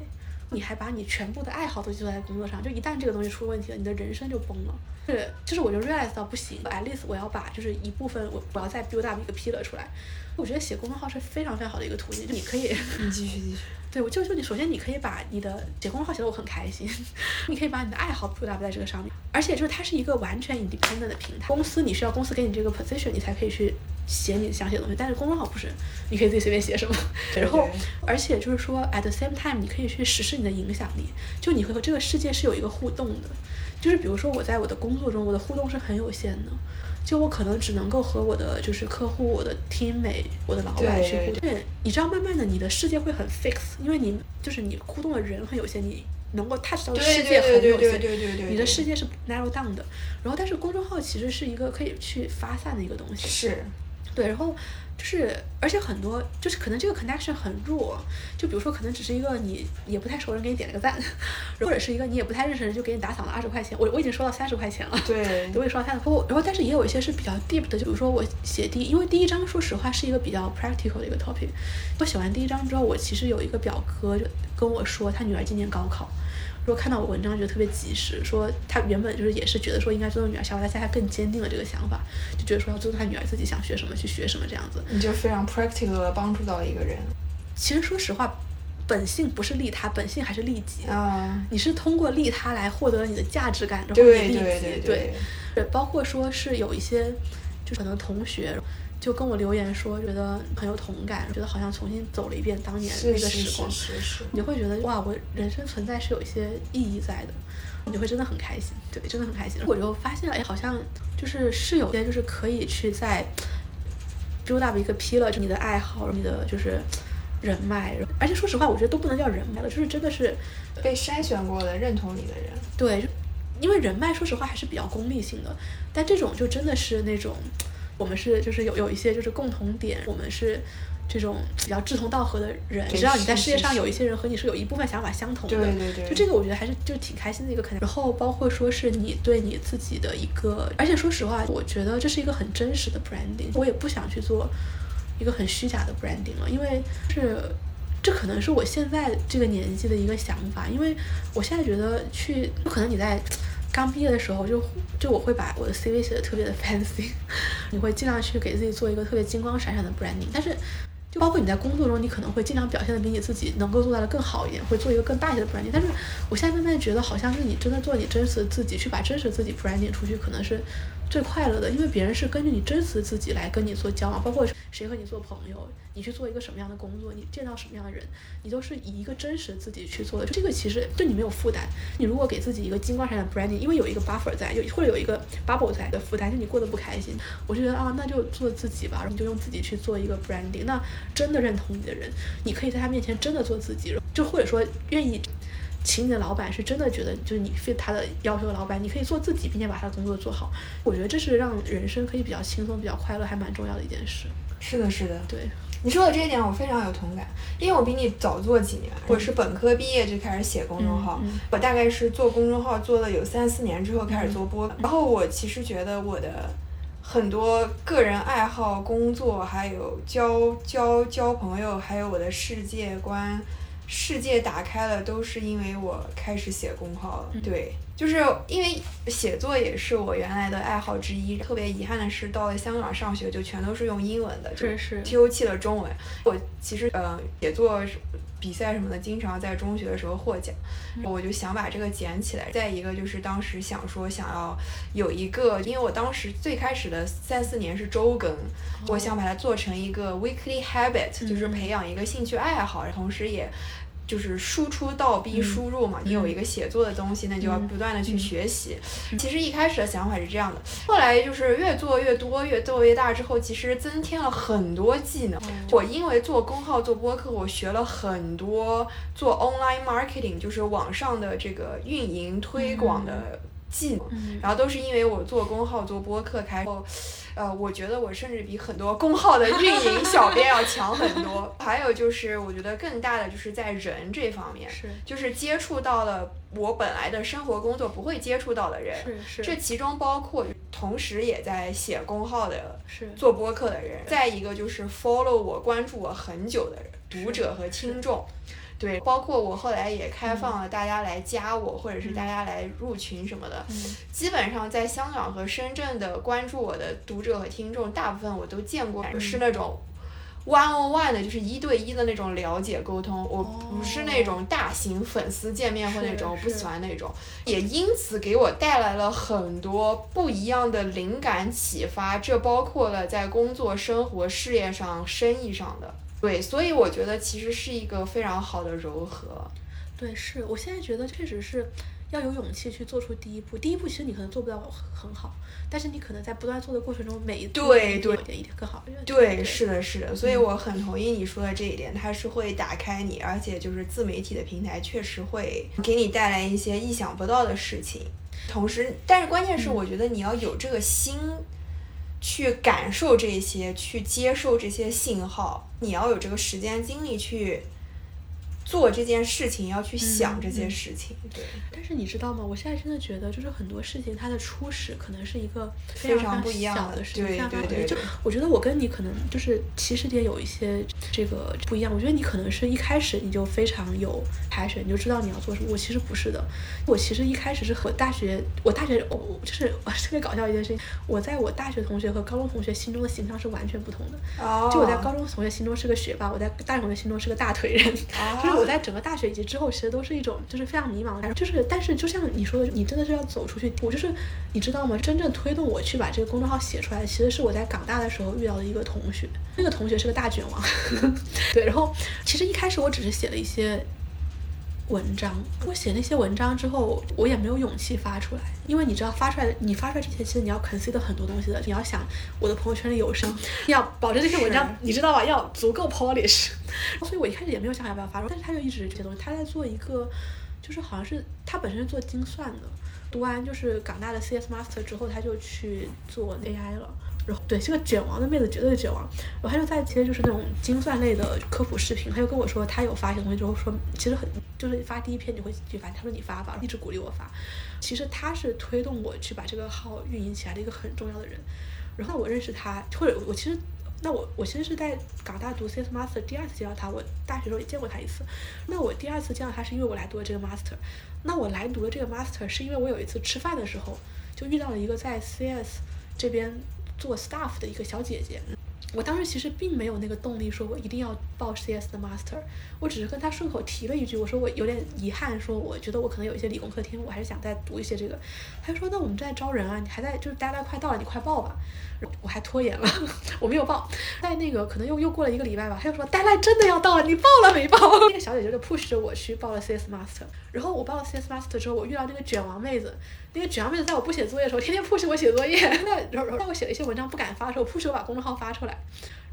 你还把你全部的爱好都寄托在工作上，就一旦这个东西出问题了，你的人生就崩了。是，就是我就 realize 到不行，at least 我要把就是一部分我我要再 build up 一个 pillar 出来。我觉得写公众号是非常非常好的一个途径，就你可以，你继续继续。对，我就就你首先你可以把你的写公众号写的我很开心，你可以把你的爱好 build up 在这个上面，而且就是它是一个完全 independent 的平台。公司你需要公司给你这个 position，你才可以去写你想写的东西，但是公众号不是，你可以自己随便写什么。然后，而且就是说 at the same time，你可以去实施你的影响力，就你会和这个世界是有一个互动的。就是比如说我在我的工作中，我的互动是很有限的。就我可能只能够和我的就是客户、我的 team 美、我的老板去互动。对，你知道，慢慢的你的世界会很 fix，因为你就是你互动的人很有限，你能够 touch 到的世界很有限，你的世界是 narrow down 的。然后，但是公众号其实是一个可以去发散的一个东西。是，对，然后。就是，而且很多就是可能这个 connection 很弱，就比如说可能只是一个你也不太熟人给你点了个赞，或者是一个你也不太认识人就给你打赏了二十块钱，我我已经收到三十块钱了，对，我也收到三十，然后但是也有一些是比较 deep 的，就比如说我写第，因为第一章说实话是一个比较 practical 的一个 topic，我写完第一章之后，我其实有一个表哥就跟我说他女儿今年高考。如果看到我文章，觉得特别及时，说他原本就是也是觉得说应该尊重女儿想法，他现在更坚定了这个想法，就觉得说要尊重他女儿自己想学什么去学什么这样子。你就非常 practical 的帮助到了一个人。其实说实话，本性不是利他，本性还是利己。啊。你是通过利他来获得你的价值感，然后利己。对对对对。包括说是有一些，就可能同学。就跟我留言说，觉得很有同感，觉得好像重新走了一遍当年那个时光，你会觉得哇，我人生存在是有一些意义在的，你会真的很开心，对，真的很开心。我就发现了，哎，好像就是是有些就是可以去在 build up 一个 pillar，就你的爱好，你的就是人脉，而且说实话，我觉得都不能叫人脉了，就是真的是被筛选过的、认同你的人。对，因为人脉说实话还是比较功利性的，但这种就真的是那种。我们是就是有有一些就是共同点，我们是这种比较志同道合的人。你知道你在世界上有一些人和你是有一部分想法相同的，对对对。就这个我觉得还是就挺开心的一个可能。然后包括说是你对你自己的一个，而且说实话，我觉得这是一个很真实的 branding。我也不想去做一个很虚假的 branding 了，因为是这可能是我现在这个年纪的一个想法。因为我现在觉得去，不可能你在。刚毕业的时候，就就我会把我的 CV 写的特别的 fancy，你会尽量去给自己做一个特别金光闪闪的 branding，但是就包括你在工作中，你可能会尽量表现的比你自己能够做到的更好一点，会做一个更大一些的 branding。但是我现在慢慢觉得，好像是你真的做你真实的自己，去把真实自己 branding 出去，可能是。最快乐的，因为别人是根据你真实自己来跟你做交往，包括谁和你做朋友，你去做一个什么样的工作，你见到什么样的人，你都是以一个真实自己去做的。这个其实对你没有负担。你如果给自己一个金光闪闪的 branding，因为有一个 buffer 在，有或者有一个 bubble 在的负担，就你过得不开心，我就觉得啊，那就做自己吧，然后你就用自己去做一个 branding。那真的认同你的人，你可以在他面前真的做自己，就或者说愿意。请你的老板是真的觉得就是你 fit 他的要求的老板，你可以做自己，并且把他的工作做好。我觉得这是让人生可以比较轻松、比较快乐，还蛮重要的一件事。是的，是的，对你说的这一点，我非常有同感，因为我比你早做几年，我是本科毕业就开始写公众号，我大概是做公众号做了有三四年之后开始做播，然后我其实觉得我的很多个人爱好、工作，还有交交交朋友，还有我的世界观。世界打开了，都是因为我开始写公号了。对，就是因为写作也是我原来的爱好之一。特别遗憾的是，到了香港上学就全都是用英文的，就是丢弃了中文。我其实呃，写作。比赛什么的，经常在中学的时候获奖，我就想把这个捡起来。再一个就是当时想说想要有一个，因为我当时最开始的三四年是周更，我想把它做成一个 weekly habit，就是培养一个兴趣爱好，同时也。就是输出倒逼输入嘛，你有一个写作的东西，那就要不断的去学习。其实一开始的想法是这样的，后来就是越做越多，越做越大之后，其实增添了很多技能。我因为做公号做播客，我学了很多做 online marketing，就是网上的这个运营推广的技能。然后都是因为我做公号做播客开后。呃，我觉得我甚至比很多公号的运营小编要强很多。还有就是，我觉得更大的就是在人这方面，是就是接触到了我本来的生活工作不会接触到的人，是是。这其中包括。同时也在写公号的、是做播客的人，再一个就是 follow 我、关注我很久的人，读者和听众。对，包括我后来也开放了大家来加我，或者是大家来入群什么的。嗯基本上在香港和深圳的关注我的读者和听众，大部分我都见过，嗯是那种 one on one 的，就是一对一的那种了解沟通。我不是那种大型粉丝见面会那种，我不喜欢那种。也因此给我带来了很多不一样的灵感启发，这包括了在工作、生活、事业上、生意上的。对，所以我觉得其实是一个非常好的柔和。对，是我现在觉得确实是要有勇气去做出第一步。第一步其实你可能做不到很很好，但是你可能在不断做的过程中，每一步对对一点一点一点更好。对，是的，是的，所以我很同意你说的这一点，它是会打开你，而且就是自媒体的平台确实会给你带来一些意想不到的事情。同时，但是关键是，我觉得你要有这个心，去感受这些，去接受这些信号，你要有这个时间精力去做这件事情，要去想这些事情。对，但是你知道吗？我现在真的觉得，就是很多事情它的初始可能是一个非常不一样的事情，对对对就我觉得我跟你可能就是起始点有一些这个不一样。我觉得你可能是一开始你就非常有 passion，你就知道你要做什么。我其实不是的，我其实一开始是和大学，我大学我我就是 特别搞笑一件事情，我在我大学同学和高中同学心中的形象是完全不同的。哦，就我在高中同学心中是个学霸，我在大学同学心中是个大腿人，就 是我在整个大学以及之后，其实都是一种就是非常迷茫的，就是但是就像你说的，你真的是要走出去。我就是你知道吗？真正推动我去把这个公众号写出来，其实是我在港大的时候遇到的一个同学，那个同学是个大卷王，对，然后其实一开始我只是写了一些。文章，我写那些文章之后，我也没有勇气发出来，因为你知道发出来，你发出来之前，其实你要 consider 很多东西的。你要想我的朋友圈里有声，要保证这些文章，你知道吧？要足够 polish。所以我一开始也没有想要不要发出来，但是他就一直这些东西，他在做一个，就是好像是他本身是做精算的，读完就是港大的 CS Master 之后，他就去做 AI 了。然后对，这个卷王的妹子，绝对是卷王。然后他就在接就是那种精算类的科普视频，他就跟我说他有发一些东西之后说，其实很就是发第一篇你会去发，他说你发吧，一直鼓励我发。其实他是推动我去把这个号运营起来的一个很重要的人。然后我认识他，或者我其实。那我我其实是在港大读 CS Master 第二次见到他，我大学时候也见过他一次。那我第二次见到他是因为我来读了这个 Master。那我来读了这个 Master 是因为我有一次吃饭的时候就遇到了一个在 CS 这边做 staff 的一个小姐姐。我当时其实并没有那个动力说我一定要报 CS 的 Master，我只是跟他顺口提了一句，我说我有点遗憾，说我觉得我可能有一些理工科天赋，我还是想再读一些这个。他就说那我们正在招人啊，你还在就是 dala 快到了，你快报吧。我还拖延了，我没有报。在那个可能又又过了一个礼拜吧，他就说 dala 真的要到了，你报了没报？那个小姐姐就 push 着我去报了 CS Master。然后我报了 CS Master 之后，我遇到那个卷王妹子，那个卷王妹子在我不写作业的时候，天天 push 我写作业。那然后在我写了一些文章不敢发的时候，push 我把公众号发出来。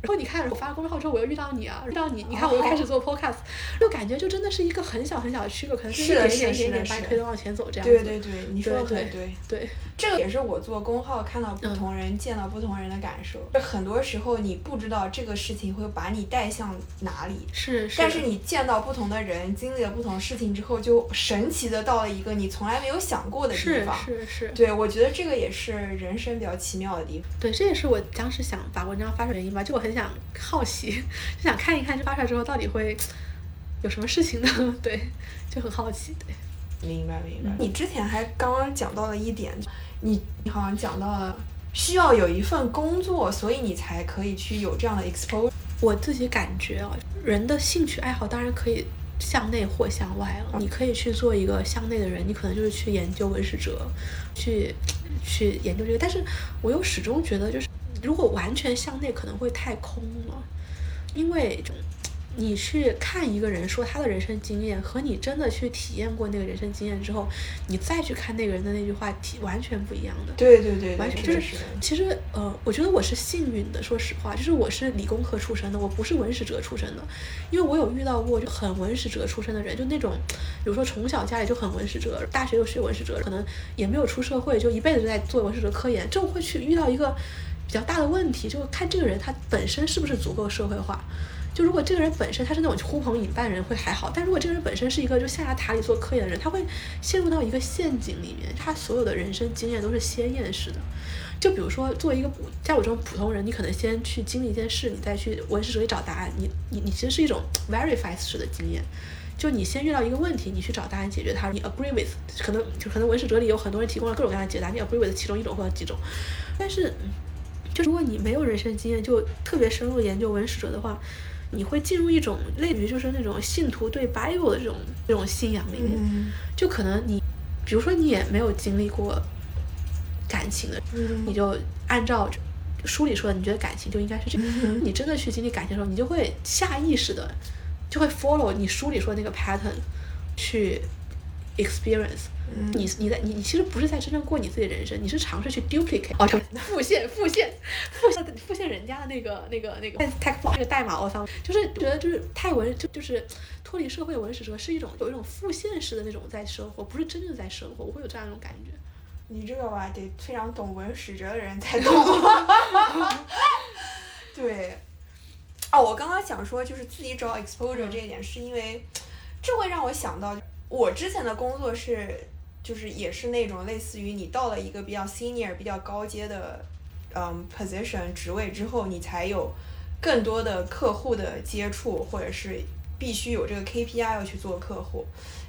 然后你看，我发了公众号之后，我又遇到你啊，遇到你，你看我又开始做 podcast，就感觉就真的是一个很小很小的区隔，可能是一点点一点点把你推动往前走这样子。对对对，你说的很对。对，这个也是我做公号看到不同人、见到不同人的感受。很多时候你不知道这个事情会把你带向哪里，是。但是你见到不同的人，经历了不同事情之后，就神奇的到了一个你从来没有想过的地方。是是是。对，我觉得这个也是人生比较奇妙的地方。对，这也是我当时想把文章发的原因吧，就我很想好奇，就想看一看这发出来之后到底会有什么事情呢？对，就很好奇。对。明白明白。你之前还刚刚讲到了一点，你你好像讲到了需要有一份工作，所以你才可以去有这样的 exposure。我自己感觉啊，人的兴趣爱好当然可以向内或向外了。你可以去做一个向内的人，你可能就是去研究文史哲，去去研究这个。但是我又始终觉得，就是如果完全向内，可能会太空了，因为就。你去看一个人说他的人生经验，和你真的去体验过那个人生经验之后，你再去看那个人的那句话，体完全不一样的。对对对，完全就是。其实呃，我觉得我是幸运的，说实话，就是我是理工科出身的，我不是文史哲出身的，因为我有遇到过就很文史哲出身的人，就那种，比如说从小家里就很文史哲，大学又学文史哲，可能也没有出社会，就一辈子就在做文史哲科研，就会去遇到一个比较大的问题，就看这个人他本身是不是足够社会化。就如果这个人本身他是那种呼朋引伴人会还好，但如果这个人本身是一个就象牙塔里做科研的人，他会陷入到一个陷阱里面，他所有的人生经验都是先验式的。就比如说，作为一个普像我这种普通人，你可能先去经历一件事，你再去文史哲里找答案。你你你其实是一种 verify 式的经验，就你先遇到一个问题，你去找答案解决它，你 agree with，可能就可能文史哲里有很多人提供了各种各样的解答，你 agree with 其中一种或者几种。但是，就如果你没有人生经验，就特别深入研究文史哲的话，你会进入一种类似于就是那种信徒对 Bible 的这种这种信仰里面，就可能你，比如说你也没有经历过。感情的，你就按照书里说的，你觉得感情就应该是这样。你真的去经历感情的时候，你就会下意识的就会 follow 你书里说的那个 pattern 去 experience。你你在你你其实不是在真正过你自己的人生，你是尝试去 duplicate，哦，复现复现复现复现人家的那个那个那个 tech 那个代码我，方就是觉得就是太文就就是脱离社会文史哲是一种有一种复现式的那种在生活，不是真正在生活，我会有这样一种感觉。你这个吧，得非常懂文史哲的人才懂。对，哦，我刚刚想说，就是自己找 exposure 这一点，是因为这会让我想到，我之前的工作是，就是也是那种类似于你到了一个比较 senior、比较高阶的，嗯，position 职位之后，你才有更多的客户的接触，或者是必须有这个 KPI 要去做客户。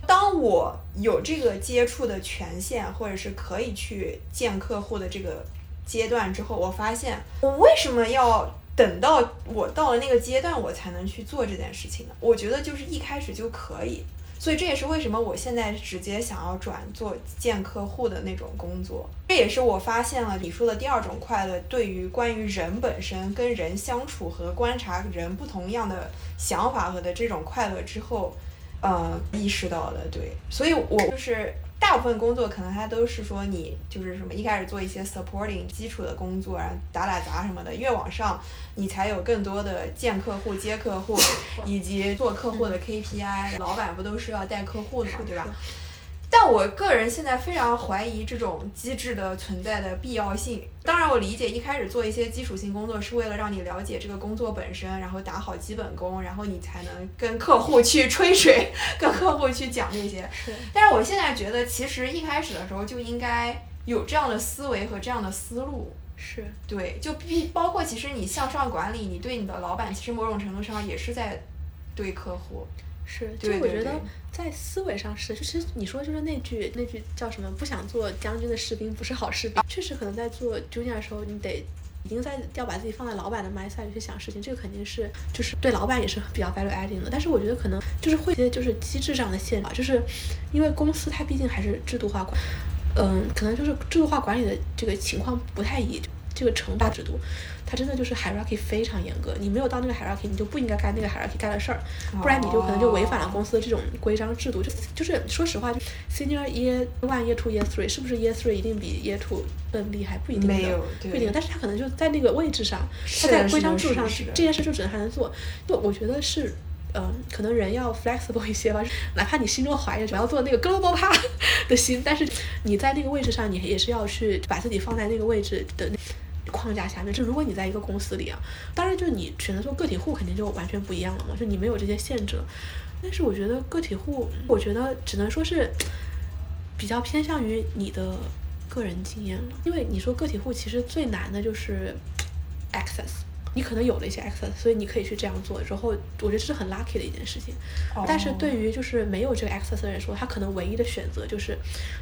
当我有这个接触的权限，或者是可以去见客户的这个阶段之后，我发现我为什么要等到我到了那个阶段，我才能去做这件事情呢？我觉得就是一开始就可以，所以这也是为什么我现在直接想要转做见客户的那种工作。这也是我发现了你说的第二种快乐，对于关于人本身跟人相处和观察人不同样的想法和的这种快乐之后。呃，意识到的，对，所以我就是大部分工作可能还都是说你就是什么一开始做一些 supporting 基础的工作，然后打打杂什么的，越往上你才有更多的见客户、接客户以及做客户的 KPI。老板不都是要带客户的嘛，对吧？但我个人现在非常怀疑这种机制的存在的必要性。当然，我理解一开始做一些基础性工作是为了让你了解这个工作本身，然后打好基本功，然后你才能跟客户去吹水，跟客户去讲这些。是。但是我现在觉得，其实一开始的时候就应该有这样的思维和这样的思路。是。对，就必包括其实你向上管理，你对你的老板，其实某种程度上也是在对客户。是，就我觉得在思维上是，就其实你说就是那句那句叫什么？不想做将军的士兵不是好士兵。确实，可能在做 junior 的时候，你得已经在要把自己放在老板的 mindset 去想事情，这个肯定是就是对老板也是比较 value adding 的。但是我觉得可能就是会一些就是机制上的限制，就是因为公司它毕竟还是制度化管，嗯，可能就是制度化管理的这个情况不太一。这个惩罚制度，它真的就是 hierarchy 非常严格。你没有到那个 hierarchy，你就不应该干那个 hierarchy 干的事儿，不然你就可能就违反了公司的这种规章制度。就就是说实话，就 senior year one year two year three 是不是 year three 一定比 year two 更厉害？不一定的，不一定。但是他可能就在那个位置上，他在规章制度上这件事就只能他能做。就我觉得是，嗯，可能人要 flexible 一些吧。哪怕你心中怀着想要做那个 global part 的心，但是你在那个位置上，你也是要去把自己放在那个位置的。框架下面，就如果你在一个公司里啊，当然就你选择做个体户，肯定就完全不一样了嘛，就你没有这些限制了。但是我觉得个体户，我觉得只能说是比较偏向于你的个人经验了，因为你说个体户其实最难的就是 access。你可能有了一些 access，所以你可以去这样做。之后，我觉得这是很 lucky 的一件事情。但是对于就是没有这个 access 的人说，他可能唯一的选择就是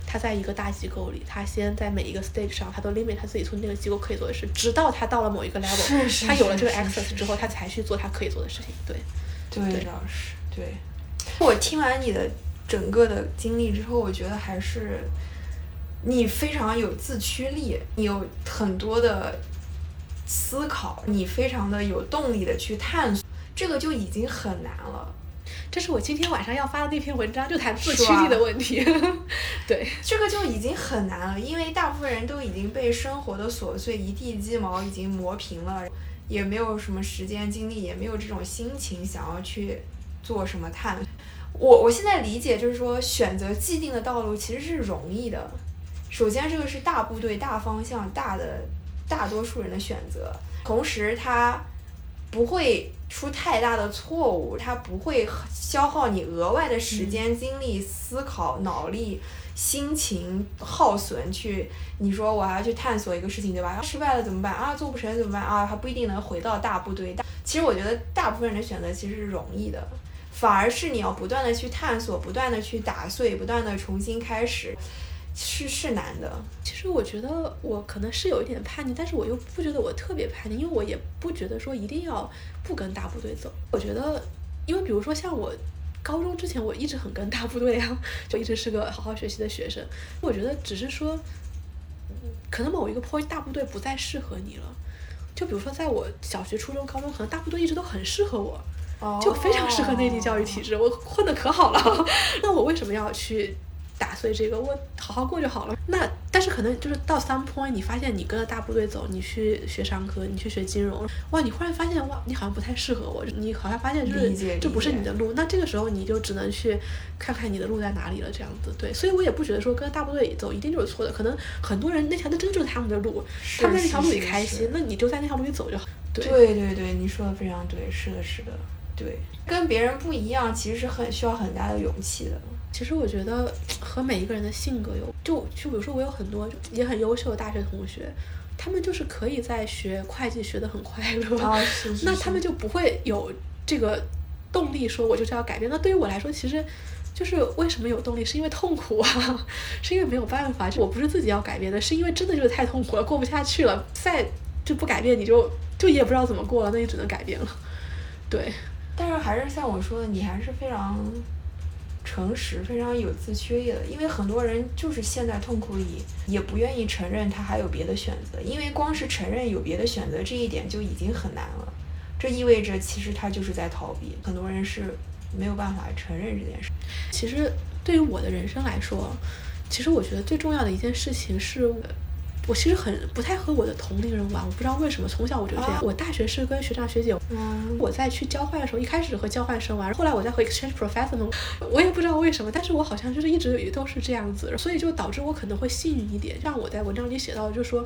他在一个大机构里，他先在每一个 stage 上，他都 limit 他自己从那个机构可以做的事，直到他到了某一个 level，他有了这个 access 之后，他才去做他可以做的事情。对，对，老师，对。我听完你的整个的经历之后，我觉得还是你非常有自驱力，你有很多的。思考，你非常的有动力的去探索，这个就已经很难了。这是我今天晚上要发的那篇文章，就谈自驱力的问题。对，这个就已经很难了，因为大部分人都已经被生活的琐碎一地鸡毛已经磨平了，也没有什么时间精力，也没有这种心情想要去做什么探。我我现在理解就是说，选择既定的道路其实是容易的。首先，这个是大部队、大方向、大的。大多数人的选择，同时他不会出太大的错误，它不会消耗你额外的时间、精力、思考、脑力、心情耗损。去你说我还要去探索一个事情，对吧？失败了怎么办啊？做不成怎么办啊？还不一定能回到大部队。其实我觉得大部分人的选择其实是容易的，反而是你要不断的去探索，不断的去打碎，不断的重新开始。是是难的。其实我觉得我可能是有一点叛逆，但是我又不觉得我特别叛逆，因为我也不觉得说一定要不跟大部队走。我觉得，因为比如说像我高中之前，我一直很跟大部队啊，就一直是个好好学习的学生。我觉得只是说，可能某一个 point 大部队不再适合你了。就比如说在我小学、初中、高中，可能大部队一直都很适合我，就非常适合内地教育体制，我混的可好了。那我为什么要去？打碎这个，我好好过就好了。那但是可能就是到 some point，你发现你跟着大部队走，你去学商科，你去学金融，哇，你忽然发现哇，你好像不太适合我，你好像发现就是这不是你的路。那这个时候你就只能去看看你的路在哪里了，这样子对。所以我也不觉得说跟着大部队走一定就是错的，可能很多人那条那真就是他们的路，他们在那条路里开心，那你就在那条路里走就好。对对对，你说的非常对，是的，是的，对，跟别人不一样，其实是很需要很大的勇气的。其实我觉得和每一个人的性格有，就就比如说我有很多也很优秀的大学同学，他们就是可以在学会计学得很快乐，那他们就不会有这个动力说我就是要改变。那对于我来说，其实就是为什么有动力，是因为痛苦啊，是因为没有办法，我不是自己要改变的，是因为真的就是太痛苦了，过不下去了，再就不改变你就就也不知道怎么过了，那你只能改变了。对，但是还是像我说的，你还是非常。诚实非常有自驱力的，因为很多人就是陷在痛苦里，也不愿意承认他还有别的选择，因为光是承认有别的选择这一点就已经很难了，这意味着其实他就是在逃避。很多人是没有办法承认这件事。其实对于我的人生来说，其实我觉得最重要的一件事情是。我其实很不太和我的同龄人玩，我不知道为什么，从小我就这样。我大学是跟学长学姐，我在去交换的时候，一开始和交换生玩，后来我在和 exchange professor，我也不知道为什么，但是我好像就是一直都是这样子，所以就导致我可能会幸运一点。像我在文章里写到，就是说。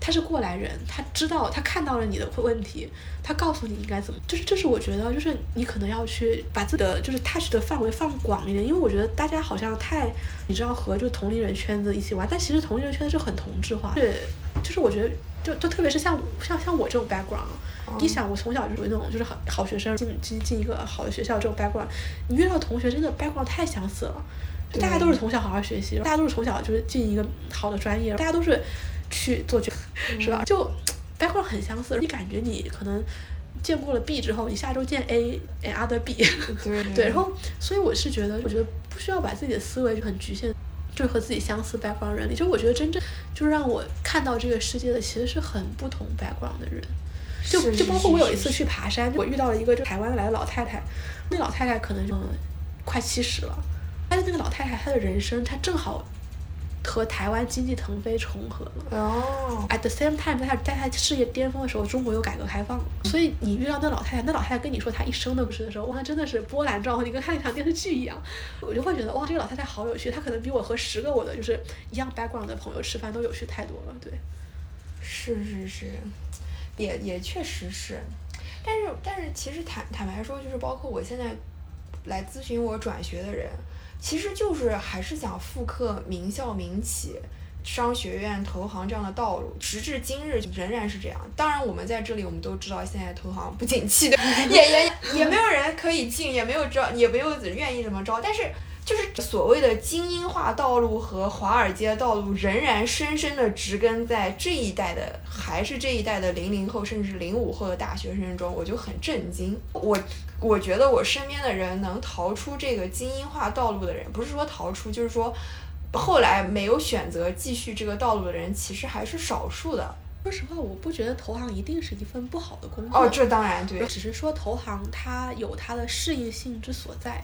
他是过来人，他知道，他看到了你的问题，他告诉你应该怎么，就是这是我觉得，就是你可能要去把自己的就是 touch 的范围放广一点，因为我觉得大家好像太，你知道和就同龄人圈子一起玩，但其实同龄人圈子是很同质化，对，就是我觉得就就特别是像像像我这种 background，你想我从小就属于那种就是好好学生进进进一个好的学校这种 background，你遇到同学真的 background 太相似了，大家都是从小好好学习，大家都是从小就是进一个好的专业，大家都是。去做决是吧？就 background 很相似，你感觉你可能见过了 B 之后，你下周见 A another B，对 对。然后，所以我是觉得，我觉得不需要把自己的思维就很局限，就是和自己相似 background 人里。就我觉得真正就是让我看到这个世界的，其实是很不同 background 的人。就就包括我有一次去爬山，我遇到了一个就台湾来的老太太，那老太太可能就快七十了，但是那个老太太她的人生，她正好。和台湾经济腾飞重合了。哦。At the same time，在他在他事业巅峰的时候，中国又改革开放。所以你遇到那老太太，那老太太跟你说她一生都不是的时候，哇，真的是波澜壮阔，你跟看一场电视剧一样。我就会觉得，哇，这个老太太好有趣，她可能比我和十个我的就是一样 background 的朋友吃饭都有趣太多了。对。是是是，也也确实是，但是但是其实坦坦白说，就是包括我现在来咨询我转学的人。其实就是还是想复刻名校民企、商学院、投行这样的道路，时至今日仍然是这样。当然，我们在这里，我们都知道现在投行不景气的，也也也没有人可以进，也没有招，也没有愿意怎么招。但是。就是所谓的精英化道路和华尔街道路仍然深深的植根在这一代的，还是这一代的零零后甚至零五后的大学生中，我就很震惊。我我觉得我身边的人能逃出这个精英化道路的人，不是说逃出，就是说后来没有选择继续这个道路的人，其实还是少数的。说实话，我不觉得投行一定是一份不好的工作。哦，这当然对，只是说投行它有它的适应性之所在。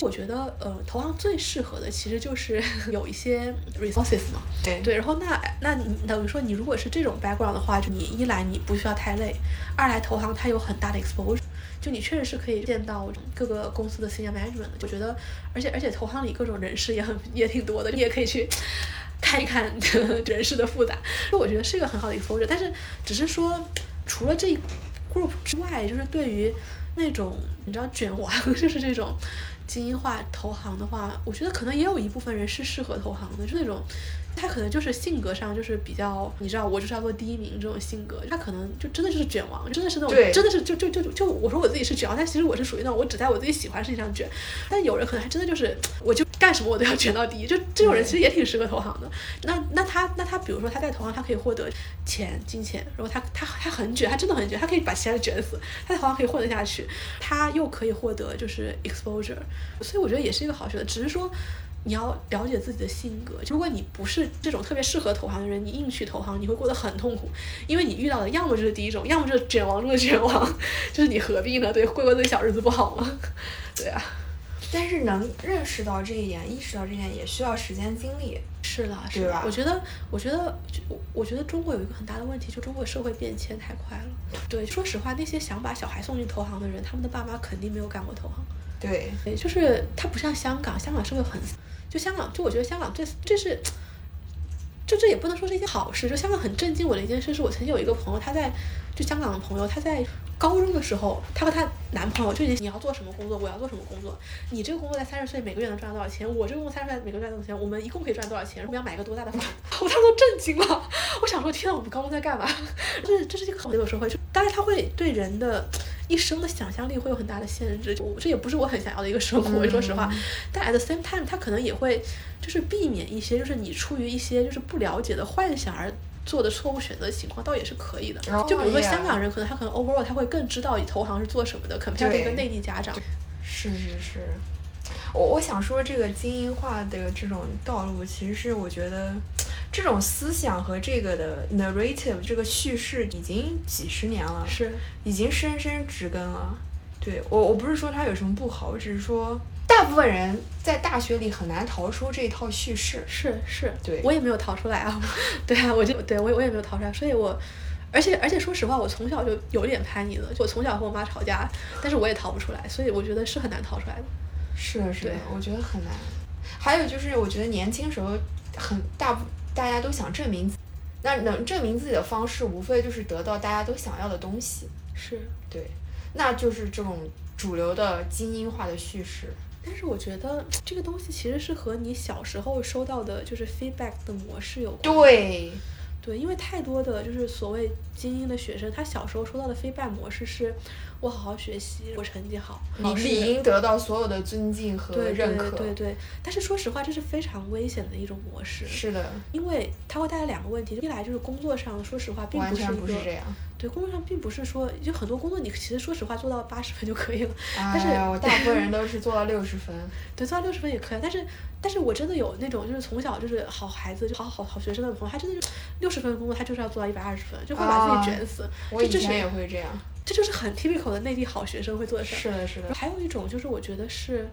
我觉得，呃，投行最适合的其实就是 有一些 resources 嘛。对对，然后那那你等于说你如果是这种 background 的话，就你一来你不需要太累，二来投行它有很大的 exposure，就你确实是可以见到各个公司的 senior management。我觉得，而且而且投行里各种人事也很也挺多的，你也可以去 看一看 人事的复杂。就我觉得是一个很好的 exposure，但是只是说除了这。group 之外，就是对于那种你知道卷王，就是这种精英化投行的话，我觉得可能也有一部分人是适合投行的，是那种。他可能就是性格上就是比较，你知道，我就是要做第一名这种性格，他可能就真的就是卷王，真的是那种，真的是就就就就我说我自己是卷王，但其实我是属于那种我只在我自己喜欢的事情上卷，但有人可能还真的就是我就干什么我都要卷到第一，就这种人其实也挺适合投行的。那那他那他比如说他在投行，他可以获得钱金钱，然后他他他很卷，他真的很卷，他可以把其他人卷死，他在投行可以混得下去，他又可以获得就是 exposure，所以我觉得也是一个好选择，只是说。你要了解自己的性格。如果你不是这种特别适合投行的人，你硬去投行，你会过得很痛苦，因为你遇到的要么就是第一种，要么就是卷王中的卷王，就是你何必呢？对，过过自己小日子不好吗？对啊。但是能认识到这一点，意识到这一点，也需要时间精力。是的，是吧？我觉得，我觉得，我我觉得中国有一个很大的问题，就中国社会变迁太快了。对，说实话，那些想把小孩送进投行的人，他们的爸妈肯定没有干过投行。对，就是它不像香港，香港社会很。就香港，就我觉得香港这这是，就这也不能说是一件好事。就香港很震惊我的一件事，是我曾经有一个朋友，他在就香港的朋友，她在高中的时候，她和她男朋友就你要做什么工作，我要做什么工作，你这个工作在三十岁每个月能赚到多少钱，我这个工作三十岁每个月赚多少钱，我们一共可以赚多少钱，我们要买一个多大的房，我当时都震惊了。我想说，天呐，我们高中在干嘛？这 这是一个很那个社会，就但是他会对人的。一生的想象力会有很大的限制，我这也不是我很想要的一个生活，说实话。但 at the same time，他可能也会就是避免一些，就是你出于一些就是不了解的幻想而做的错误选择的情况，倒也是可以的。就比如说香港人，可能他可能 overall 他会更知道投行是做什么的，可能像一个内地家长。是是是，我我想说这个精英化的这种道路，其实是我觉得。这种思想和这个的 narrative 这个叙事已经几十年了，是已经深深植根了。对我，我不是说它有什么不好，我只是说大部分人在大学里很难逃出这一套叙事。是是，对我也没有逃出来啊。对啊，我就对我我也没有逃出来，所以我而且而且说实话，我从小就有点叛逆了，我从小和我妈吵架，但是我也逃不出来，所以我觉得是很难逃出来的。是是，我觉得很难。还有就是，我觉得年轻时候很大部。大家都想证明，那能证明自己的方式，无非就是得到大家都想要的东西。是对，那就是这种主流的精英化的叙事。但是我觉得这个东西其实是和你小时候收到的就是 feedback 的模式有关。对。对，因为太多的就是所谓精英的学生，他小时候收到的 feedback 模式是，我好好学习，我成绩好，你理应得到所有的尊敬和认可。对对对。但是说实话，这是非常危险的一种模式。是的。因为它会带来两个问题，一来就是工作上，说实话，并不是不是这样。对，工作上并不是说，就很多工作你其实说实话做到八十分就可以了。但是我大部分人都是做到六十分。对，做到六十分也可以，但是。但是我真的有那种就是从小就是好孩子就好好好学生的朋友，他真的就六十分的工作，他就是要做到一百二十分，就会把自己卷死。我以前也会这样。这就是很 typical 的内地好学生会做的事。是的，是的。还有一种就是我觉得是，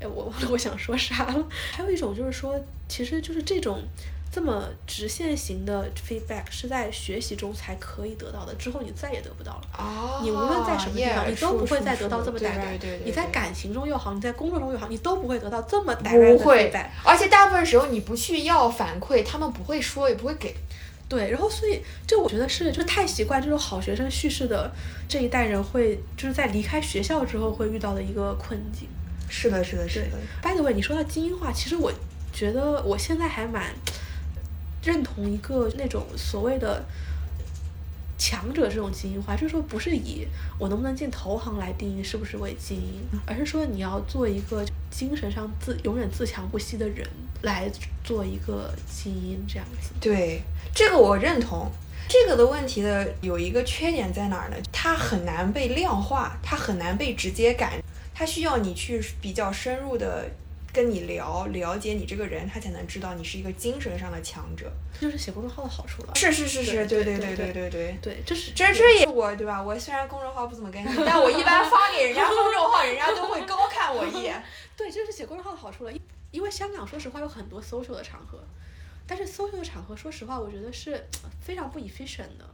哎，我忘了 我想说啥了。还有一种就是说，其实就是这种。这么直线型的 feedback 是在学习中才可以得到的，之后你再也得不到了。哦。你无论在什么地方，你都不会再得到这么带来。你在感情中又好，你在工作中又好，你都不会得到这么带来的 feedback。而且大部分时候你不去要反馈，他们不会说，也不会给。对，然后所以这我觉得是，就太习惯这种好学生叙事的这一代人会，就是在离开学校之后会遇到的一个困境。是的，是的，是的。By the way，你说到精英化，其实我觉得我现在还蛮。认同一个那种所谓的强者这种精英化，就是说不是以我能不能进投行来定义是不是为精英，而是说你要做一个精神上自永远自强不息的人来做一个精英这样子。对，这个我认同。这个的问题的有一个缺点在哪儿呢？它很难被量化，它很难被直接感，它需要你去比较深入的。跟你聊了解你这个人，他才能知道你是一个精神上的强者。这就是写公众号的好处了。是是是是，对对对对对对。对，这是这这也我对吧？我虽然公众号不怎么更新，但我一般发给人家公众号，人家都会高看我一眼。对，这是写公众号的好处了。因因为香港说实话有很多 social 的场合，但是 social 的场合说实话我觉得是非常不 efficient 的。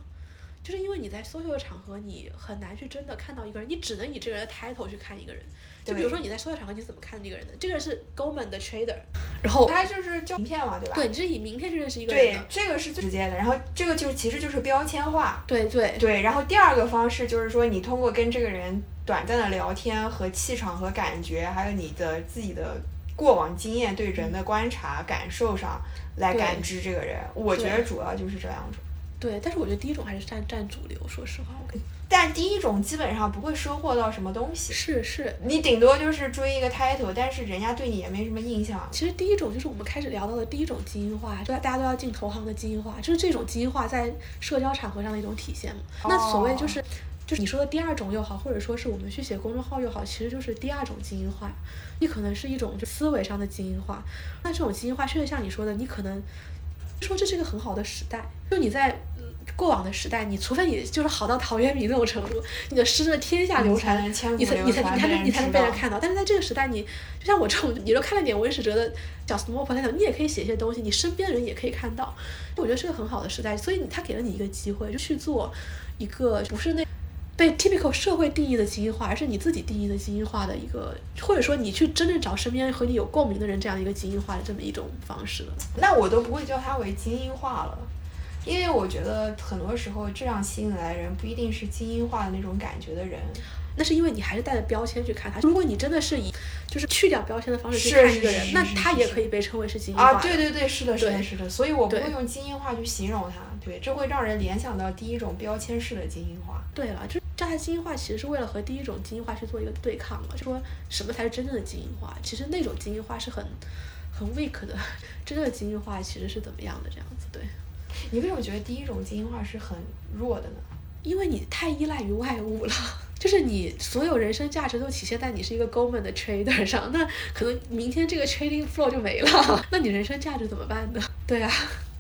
就是因为你在 social 的场合，你很难去真的看到一个人，你只能以这个人的 title 去看一个人。就比如说你在 social 场合，你怎么看这个人的？这个人是 Goldman 的 trader，然后他就是叫名片嘛，对吧？对，你是以名片去认识一个人对，，这个是最直接的。然后这个就其实就是标签化。对对对，然后第二个方式就是说，你通过跟这个人短暂的聊天和气场和感觉，还有你的自己的过往经验对人的观察、感受上来感知这个人。我觉得主要就是这两种。对，但是我觉得第一种还是占占主流，说实话，我跟你但第一种基本上不会收获到什么东西，是是。你顶多就是追一个 title，但是人家对你也没什么印象。其实第一种就是我们开始聊到的第一种精英化，就大家都要进投行的精英化，就是这种精英化在社交场合上的一种体现嘛。那所谓就是。就是你说的第二种又好，或者说是我们去写公众号又好，其实就是第二种精英化。你可能是一种就思维上的精英化，那这种精英化确实像你说的，你可能说这是一个很好的时代，就你在嗯过往的时代，你除非你就是好到陶渊明那种程度，你的诗真的天下流传，千古你才你才你才能你才能被人看到。但是在这个时代你，就像我这种，你就看了点文史哲的小 small p o t a t o 你也可以写一些东西，你身边的人也可以看到。我觉得是个很好的时代，所以他给了你一个机会，就去做一个不是那。被 typical 社会定义的精英化，而是你自己定义的精英化的一个，或者说你去真正找身边和你有共鸣的人，这样一个精英化的这么一种方式了。那我都不会叫它为精英化了，因为我觉得很多时候这样吸引来的人不一定是精英化的那种感觉的人。那是因为你还是带着标签去看他。如果你真的是以就是去掉标签的方式去看一个人，是是是那他是是也可以被称为是精英化。对对对，是的，是的，是的，所以我不会用精英化去形容他，对，这会让人联想到第一种标签式的精英化。对了，就叫它精英化，其实是为了和第一种精英化去做一个对抗嘛，就说什么才是真正的精英化？其实那种精英化是很很 weak 的，真正的精英化其实是怎么样的这样子？对，你为什么觉得第一种精英化是很弱的呢？因为你太依赖于外物了。就是你所有人生价值都体现在你是一个 Goldman 的 trader 上，那可能明天这个 trading floor 就没了，那你人生价值怎么办呢？对啊，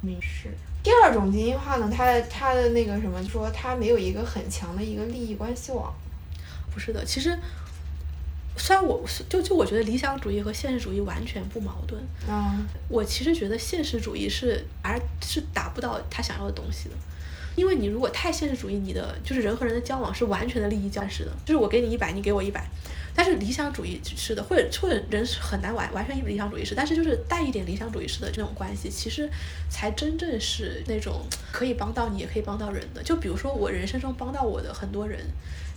没事。第二种精英化呢，它的它的那个什么，说它没有一个很强的一个利益关系网。不是的，其实虽然我就就我觉得理想主义和现实主义完全不矛盾，嗯，我其实觉得现实主义是而是达不到他想要的东西的。因为你如果太现实主义，你的就是人和人的交往是完全的利益交织的，就是我给你一百，你给我一百。但是理想主义是的，或者或者人是很难完完全理想主义式，但是就是带一点理想主义式的这种关系，其实才真正是那种可以帮到你，也可以帮到人的。就比如说我人生中帮到我的很多人，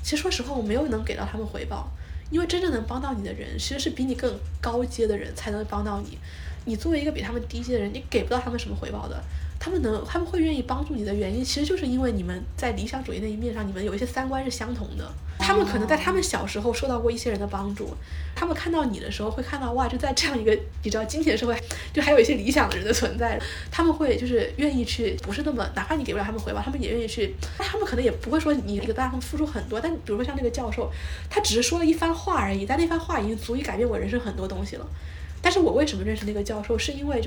其实说实话我没有能给到他们回报，因为真正能帮到你的人，其实是比你更高阶的人才能帮到你。你作为一个比他们低阶的人，你给不到他们什么回报的。他们能，他们会愿意帮助你的原因，其实就是因为你们在理想主义那一面上，你们有一些三观是相同的。他们可能在他们小时候受到过一些人的帮助，他们看到你的时候会看到哇，就在这样一个你知道金钱社会，就还有一些理想的人的存在。他们会就是愿意去，不是那么，哪怕你给不了他们回报，他们也愿意去。他们可能也不会说你给大他们付出很多，但比如说像那个教授，他只是说了一番话而已，但那番话已经足以改变我人生很多东西了。但是我为什么认识那个教授，是因为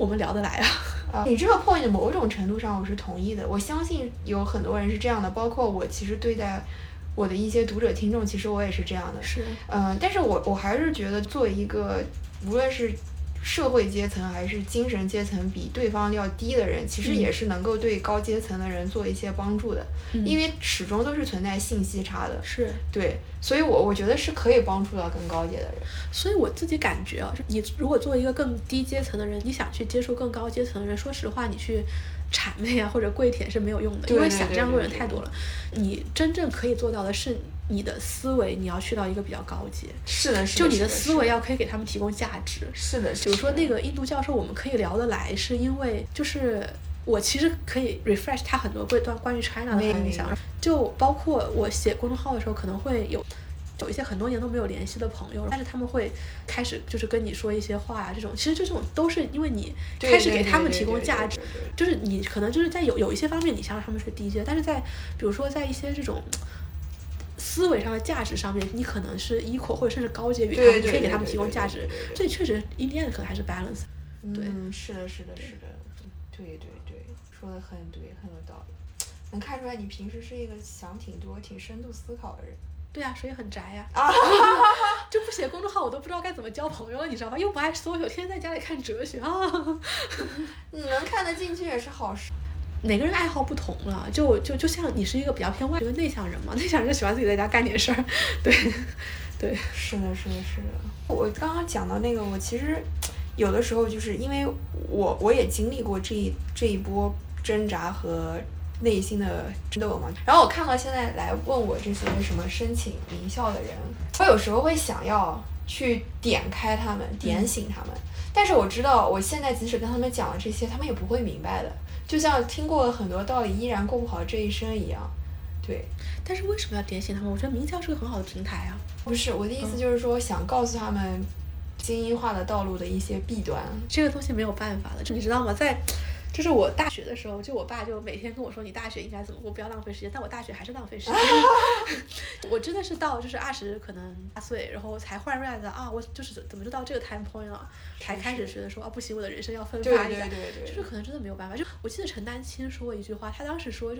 我们聊得来啊。啊，你这个 point 某种程度上我是同意的，我相信有很多人是这样的，包括我其实对待我的一些读者听众，其实我也是这样的。是，嗯，但是我我还是觉得作为一个无论是社会阶层还是精神阶层比对方要低的人，其实也是能够对高阶层的人做一些帮助的，嗯因为始终都是存在信息差的。是，对，所以我我觉得是可以帮助到更高阶的人。所以我自己感觉啊，就你如果做一个更低阶层的人，你想去接触更高阶层的人，说实话，你去谄媚啊或者跪舔是没有用的，因为想这样做对对人太多了。你真正可以做到的是你的思维，你要去到一个比较高阶，是的，是就你的的思维要可以给他们提供价值。是的，比如说那个印度教授，我们可以聊得来，是因为就是我其实可以 refresh 他很多关段关于 China 的没印象，就包括我写公众号的时候可能会有。有一些很多年都没有联系的朋友，但是他们会开始就是跟你说一些话呀、这种其实这种都是因为你开始给他们提供价值就是你可能就是在有有一些方面你想让他们是低阶，但是在比如说在一些这种思维上的价值上面，你可能是 equal 或者甚至高阶于他你可以给他们提供价值对对对，对所以确实 in the end 可能还是 balance。对嗯，是的，是的，是的，对对对，说的很对，很有道理。能看出来你平时是一个想挺多、挺深度思考的人。对啊、所以很宅呀、啊 就不写公众号，我都不知道该怎么交朋友了，你知道吧？又不爱 social，天天在家里看哲学啊。你 能看得进去也是好事。每个人爱好不同了，就就就像你是一个比较偏外一个内向人嘛，内向人就喜欢自己在家干点事儿，对，对，是的，是的，是的。我刚刚讲到那个，我其实有的时候就是因为我我也经历过这一这一波挣扎和内心的争斗嘛。然后我看到现在来问我这些什么申请名校的人，我有时候会想要去点开他们，点醒他们。但是我知道，我现在即使跟他们讲了这些，他们也不会明白的。就像听过了很多道理，依然过不好这一生一样。对，但是为什么要点醒他们？我觉得名校是个很好的平台啊。不是我的意思，就是说想告诉他们精英化的道路的一些弊端。这个东西没有办法的，你知道吗？在就是我大学的时候，就我爸就每天跟我说你大学应该怎么过，不要浪费时间。但我大学还是浪费时间。我真的是到就是二十可能八岁，然后才忽然 realize 啊，我就是怎么就到这个 time point 了，才开始觉得说啊不行，我的人生要奋发一下。就是可能真的没有办法。就我记得陈丹青说过一句话，他当时说。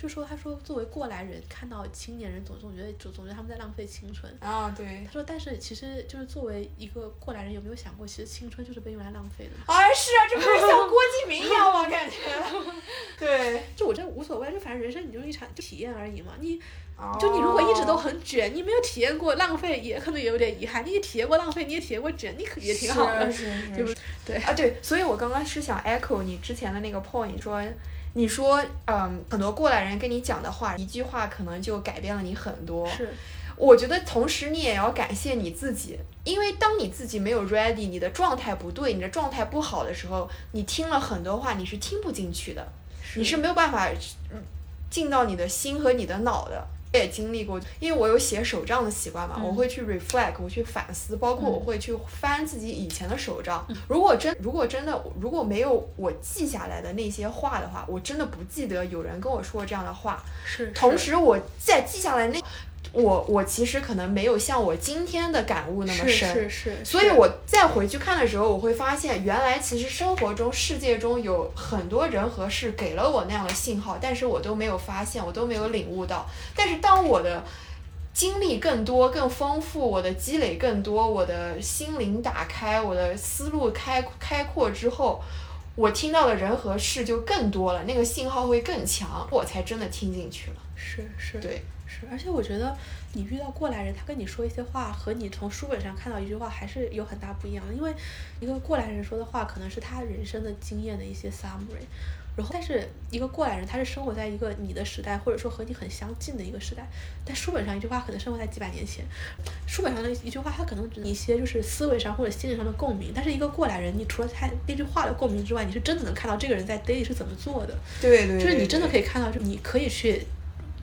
就说他说作为过来人看到青年人总总觉得总总觉得他们在浪费青春啊对。他说但是其实就是作为一个过来人有没有想过其实青春就是被用来浪费的啊是啊这不是像郭敬明一样吗？感觉 对。就我这无所谓就反正人生你就是一场体验而已嘛。你就你如果一直都很卷你没有体验过浪费也可能也有点遗憾你也体验过浪费你也体验过卷你可也挺好的是是是 对？啊对所以我刚刚是想 echo 你之前的那个 point 说。你说，嗯，很多过来人跟你讲的话，一句话可能就改变了你很多。是，我觉得同时你也要感谢你自己，因为当你自己没有 ready，你的状态不对，你的状态不好的时候，你听了很多话，你是听不进去的，你是没有办法进到你的心和你的脑的。也经历过，因为我有写手账的习惯嘛，我会去 reflect，我去反思，包括我会去翻自己以前的手账。如果真如果真的如果没有我记下来的那些话的话，我真的不记得有人跟我说过这样的话。是。同时，我在记下来那。我我其实可能没有像我今天的感悟那么深，是是是，所以我再回去看的时候，我会发现原来其实生活中世界中有很多人和事给了我那样的信号，但是我都没有发现，我都没有领悟到。但是当我的经历更多、更丰富，我的积累更多，我的心灵打开，我的思路开开阔之后，我听到的人和事就更多了，那个信号会更强，我才真的听进去了。是是，对。而且我觉得，你遇到过来人，他跟你说一些话，和你从书本上看到一句话，还是有很大不一样的。因为一个过来人说的话，可能是他人生的经验的一些 summary，然后但是一个过来人，他是生活在一个你的时代，或者说和你很相近的一个时代。但书本上一句话，可能生活在几百年前。书本上的一句话，他可能只一些就是思维上或者心理上的共鸣。但是一个过来人，你除了他那句话的共鸣之外，你是真的能看到这个人在 daily 是怎么做的。对对。就是你真的可以看到，就你可以去。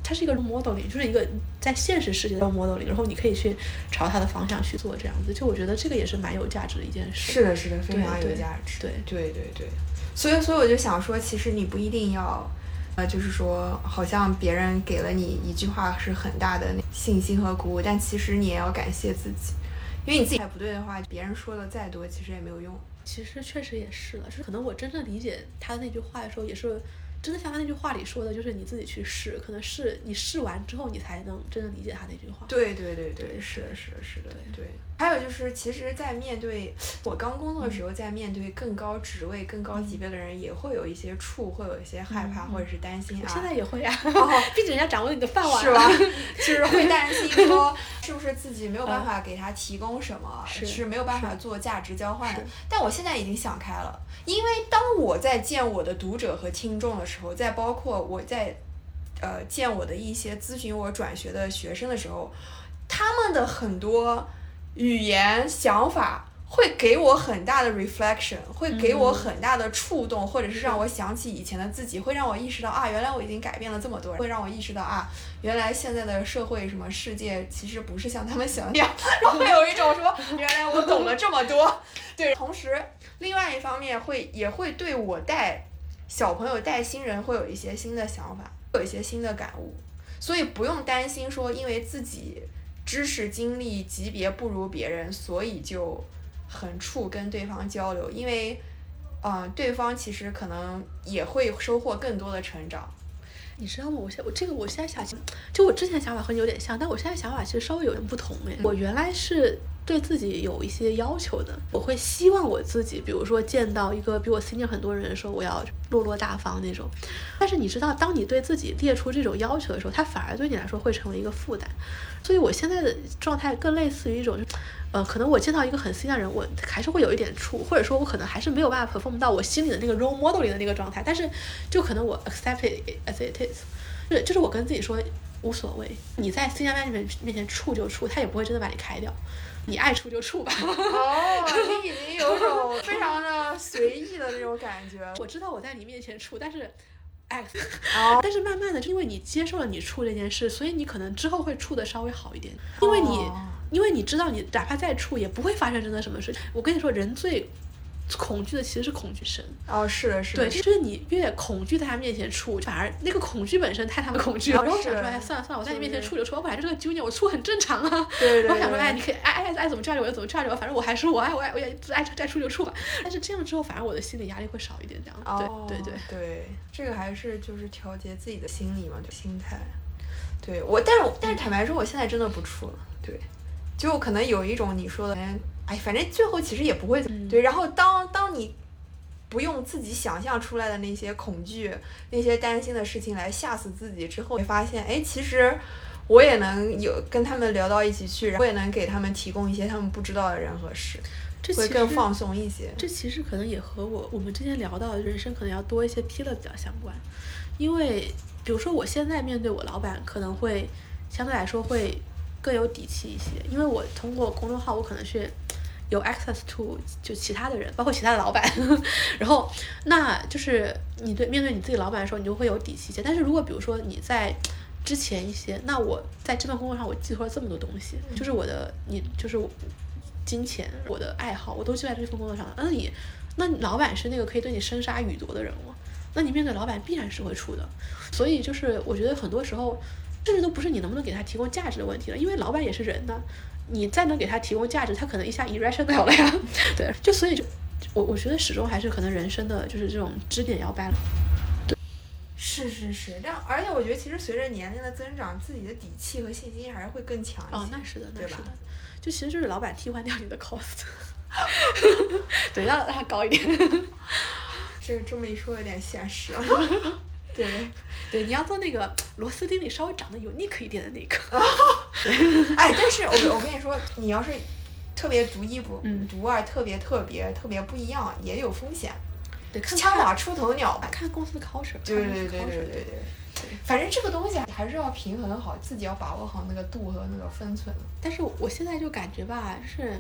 它是一个 modeling，就是一个在现实世界的 modeling，然后你可以去朝它的方向去做这样子，就我觉得这个也是蛮有价值的一件事。是的，是的，非常有价值。对对对对，所以所以我就想说，其实你不一定要，呃，就是说，好像别人给了你一句话是很大的信心和鼓舞，但其实你也要感谢自己，因为你自己不对的话，别人说的再多，其实也没有用。其实确实也是了，就是可能我真正理解他的那句话的时候，也是。真的像他那句话里说的，就是你自己去试，可能试你试完之后，你才能真正理解他那句话。对对对对，是的，是的，是的，对。还有就是，其实，在面对我刚工作的时候，在面对更高职位、更高级别的人，也会有一些怵，会有一些害怕，或者是担心啊。现在也会啊，毕竟人家掌握你的饭碗，是吧？就是会担心 说，是不是自己没有办法给他提供什么，是没有办法做价值交换的。但我现在已经想开了，因为当我在见我的读者和听众的时候，在包括我在呃见我的一些咨询我转学的学生的时候，他们的很多。语言想法会给我很大的 reflection，会给我很大的触动，或者是让我想起以前的自己，会让我意识到啊，原来我已经改变了这么多，会让我意识到啊，原来现在的社会什么世界其实不是像他们想的那样，然后会有一种说原来我懂了这么多。对，同时另外一方面会也会对我带小朋友带新人会有一些新的想法，有一些新的感悟，所以不用担心说因为自己。知识经历级别不如别人，所以就很怵跟对方交流，因为，嗯，对方其实可能也会收获更多的成长。你知道吗？我现我这个我现在想，就我之前想法和你有点像，但我现在想法其实稍微有点不同诶。我原来是对自己有一些要求的。我会希望我自己，比如说见到一个比我亲近很多人的时候，我要落落大方那种。但是你知道，当你对自己列出这种要求的时候，它反而对你来说会成为一个负担。所以我现在的状态更类似于一种，呃，可能我见到一个很 senior 人，我还是会有一点怵，或者说我可能还是没有办法 perform 到我心里的那个 role model 里的那个状态。但是就可能我 accept it as it is，就是就是我跟自己说。无所谓，你在 C 加班里面面前处就处，他也不会真的把你开掉，你爱处就处吧。哦，你已经有种 非常的随意的那种感觉。我知道我在你面前处，但是哦，但是慢慢的，因为你接受了你处这件事，所以你可能之后会处的稍微好一点，因为你，因为你知道你哪怕再处也不会发生真的什么事。我跟你说，人最。恐惧的其实是恐惧神哦，是的，是的，对，就是你越恐惧在他面前处，反而那个恐惧本身太他妈恐惧了。然后想说，哎，算了算了，我在你面前处就处，我本来就是个 junior，我处很正常啊。对对。我想说，哎，你可以爱爱爱怎么拽着我就怎么拽着我，反正我还是我爱我爱我也爱爱处就处吧。但是这样之后，反而我的心理压力会少一点，这样。对对对对，这个还是就是调节自己的心理嘛，就心态。对我，但是但是坦白说，我现在真的不处了。对，就可能有一种你说的。哎，反正最后其实也不会对。然后当当你不用自己想象出来的那些恐惧、那些担心的事情来吓死自己之后，会发现，哎，其实我也能有跟他们聊到一起去，我也能给他们提供一些他们不知道的人和事，这会更放松一些。这其实可能也和我我们之前聊到的人生可能要多一些 P 的比较相关，因为比如说我现在面对我老板，可能会相对来说会更有底气一些，因为我通过公众号，我可能是。有 access to 就其他的人，包括其他的老板，然后那就是你对面对你自己老板的时候，你就会有底气一些。但是如果比如说你在之前一些，那我在这份工作上我寄托了这么多东西，就是我的你就是金钱，我的爱好，我都寄在这份工作上。那你那老板是那个可以对你生杀予夺的人物，那你面对老板必然是会出的。所以就是我觉得很多时候，甚至都不是你能不能给他提供价值的问题了，因为老板也是人呢。你再能给他提供价值，他可能一下 irrational 了呀。对，就所以就我我觉得始终还是可能人生的就是这种支点要掰了。对，是是是，这样而且我觉得其实随着年龄的增长，自己的底气和信心还是会更强一些。哦，那是的，那是的。就其实就是老板替换掉你的 cost。对，让让他高一点。这这么一说有点现实。对，对，你要做那个螺丝钉里稍微长得 unique 一点的那个。哎，但是我我跟你说，你要是特别独一不独二，特别特别特别不一样，也有风险。对，枪打出头鸟，看公司的 culture。对对对对对对对。反正这个东西还是要平衡好，自己要把握好那个度和那个分寸。但是我现在就感觉吧，是。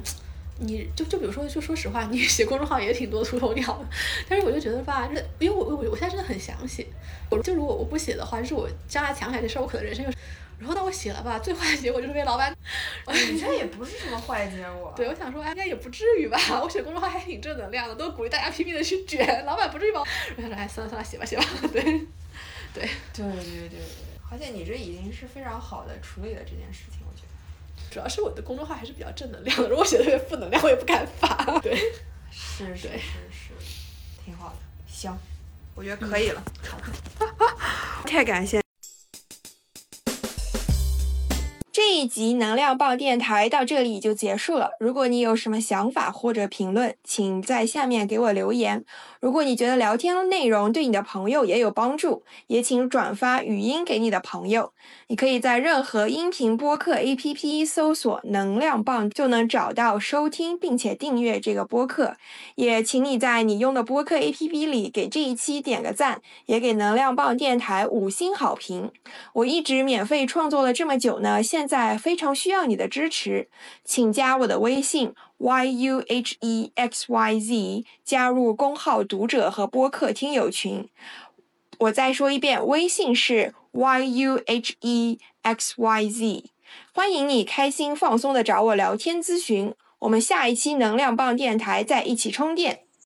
你就就比如说，就说实话，你写公众号也挺多秃头鸟的，但是我就觉得吧，这因为我我我现在真的很想写，我就如果我不写的话，就是我将来强起来这事儿，我可能人生就，然后那我写了吧，最坏的结果就是被老板，你这也不是什么坏结果。对，我想说，哎，应该也不至于吧，我写公众号还挺正能量的，都鼓励大家拼命的去卷，老板不至于吧？我想说，哎，算了算了，写吧写吧，对，对，对对对对，而且你这已经是非常好的处理了这件事情。主要是我的公众号还是比较正能量的，如果写的特别负能量，我也不敢发。对，是是是是，挺好的。行，我觉得可以了。太感谢。这一集能量棒电台到这里就结束了。如果你有什么想法或者评论，请在下面给我留言。如果你觉得聊天内容对你的朋友也有帮助，也请转发语音给你的朋友。你可以在任何音频播客 APP 搜索“能量棒”就能找到收听并且订阅这个播客。也请你在你用的播客 APP 里给这一期点个赞，也给能量棒电台五星好评。我一直免费创作了这么久呢，现在非常需要你的支持，请加我的微信 y u h e x y z，加入公号读者和播客听友群。我再说一遍，微信是 y u h e x y z，欢迎你开心放松的找我聊天咨询。我们下一期能量棒电台再一起充电。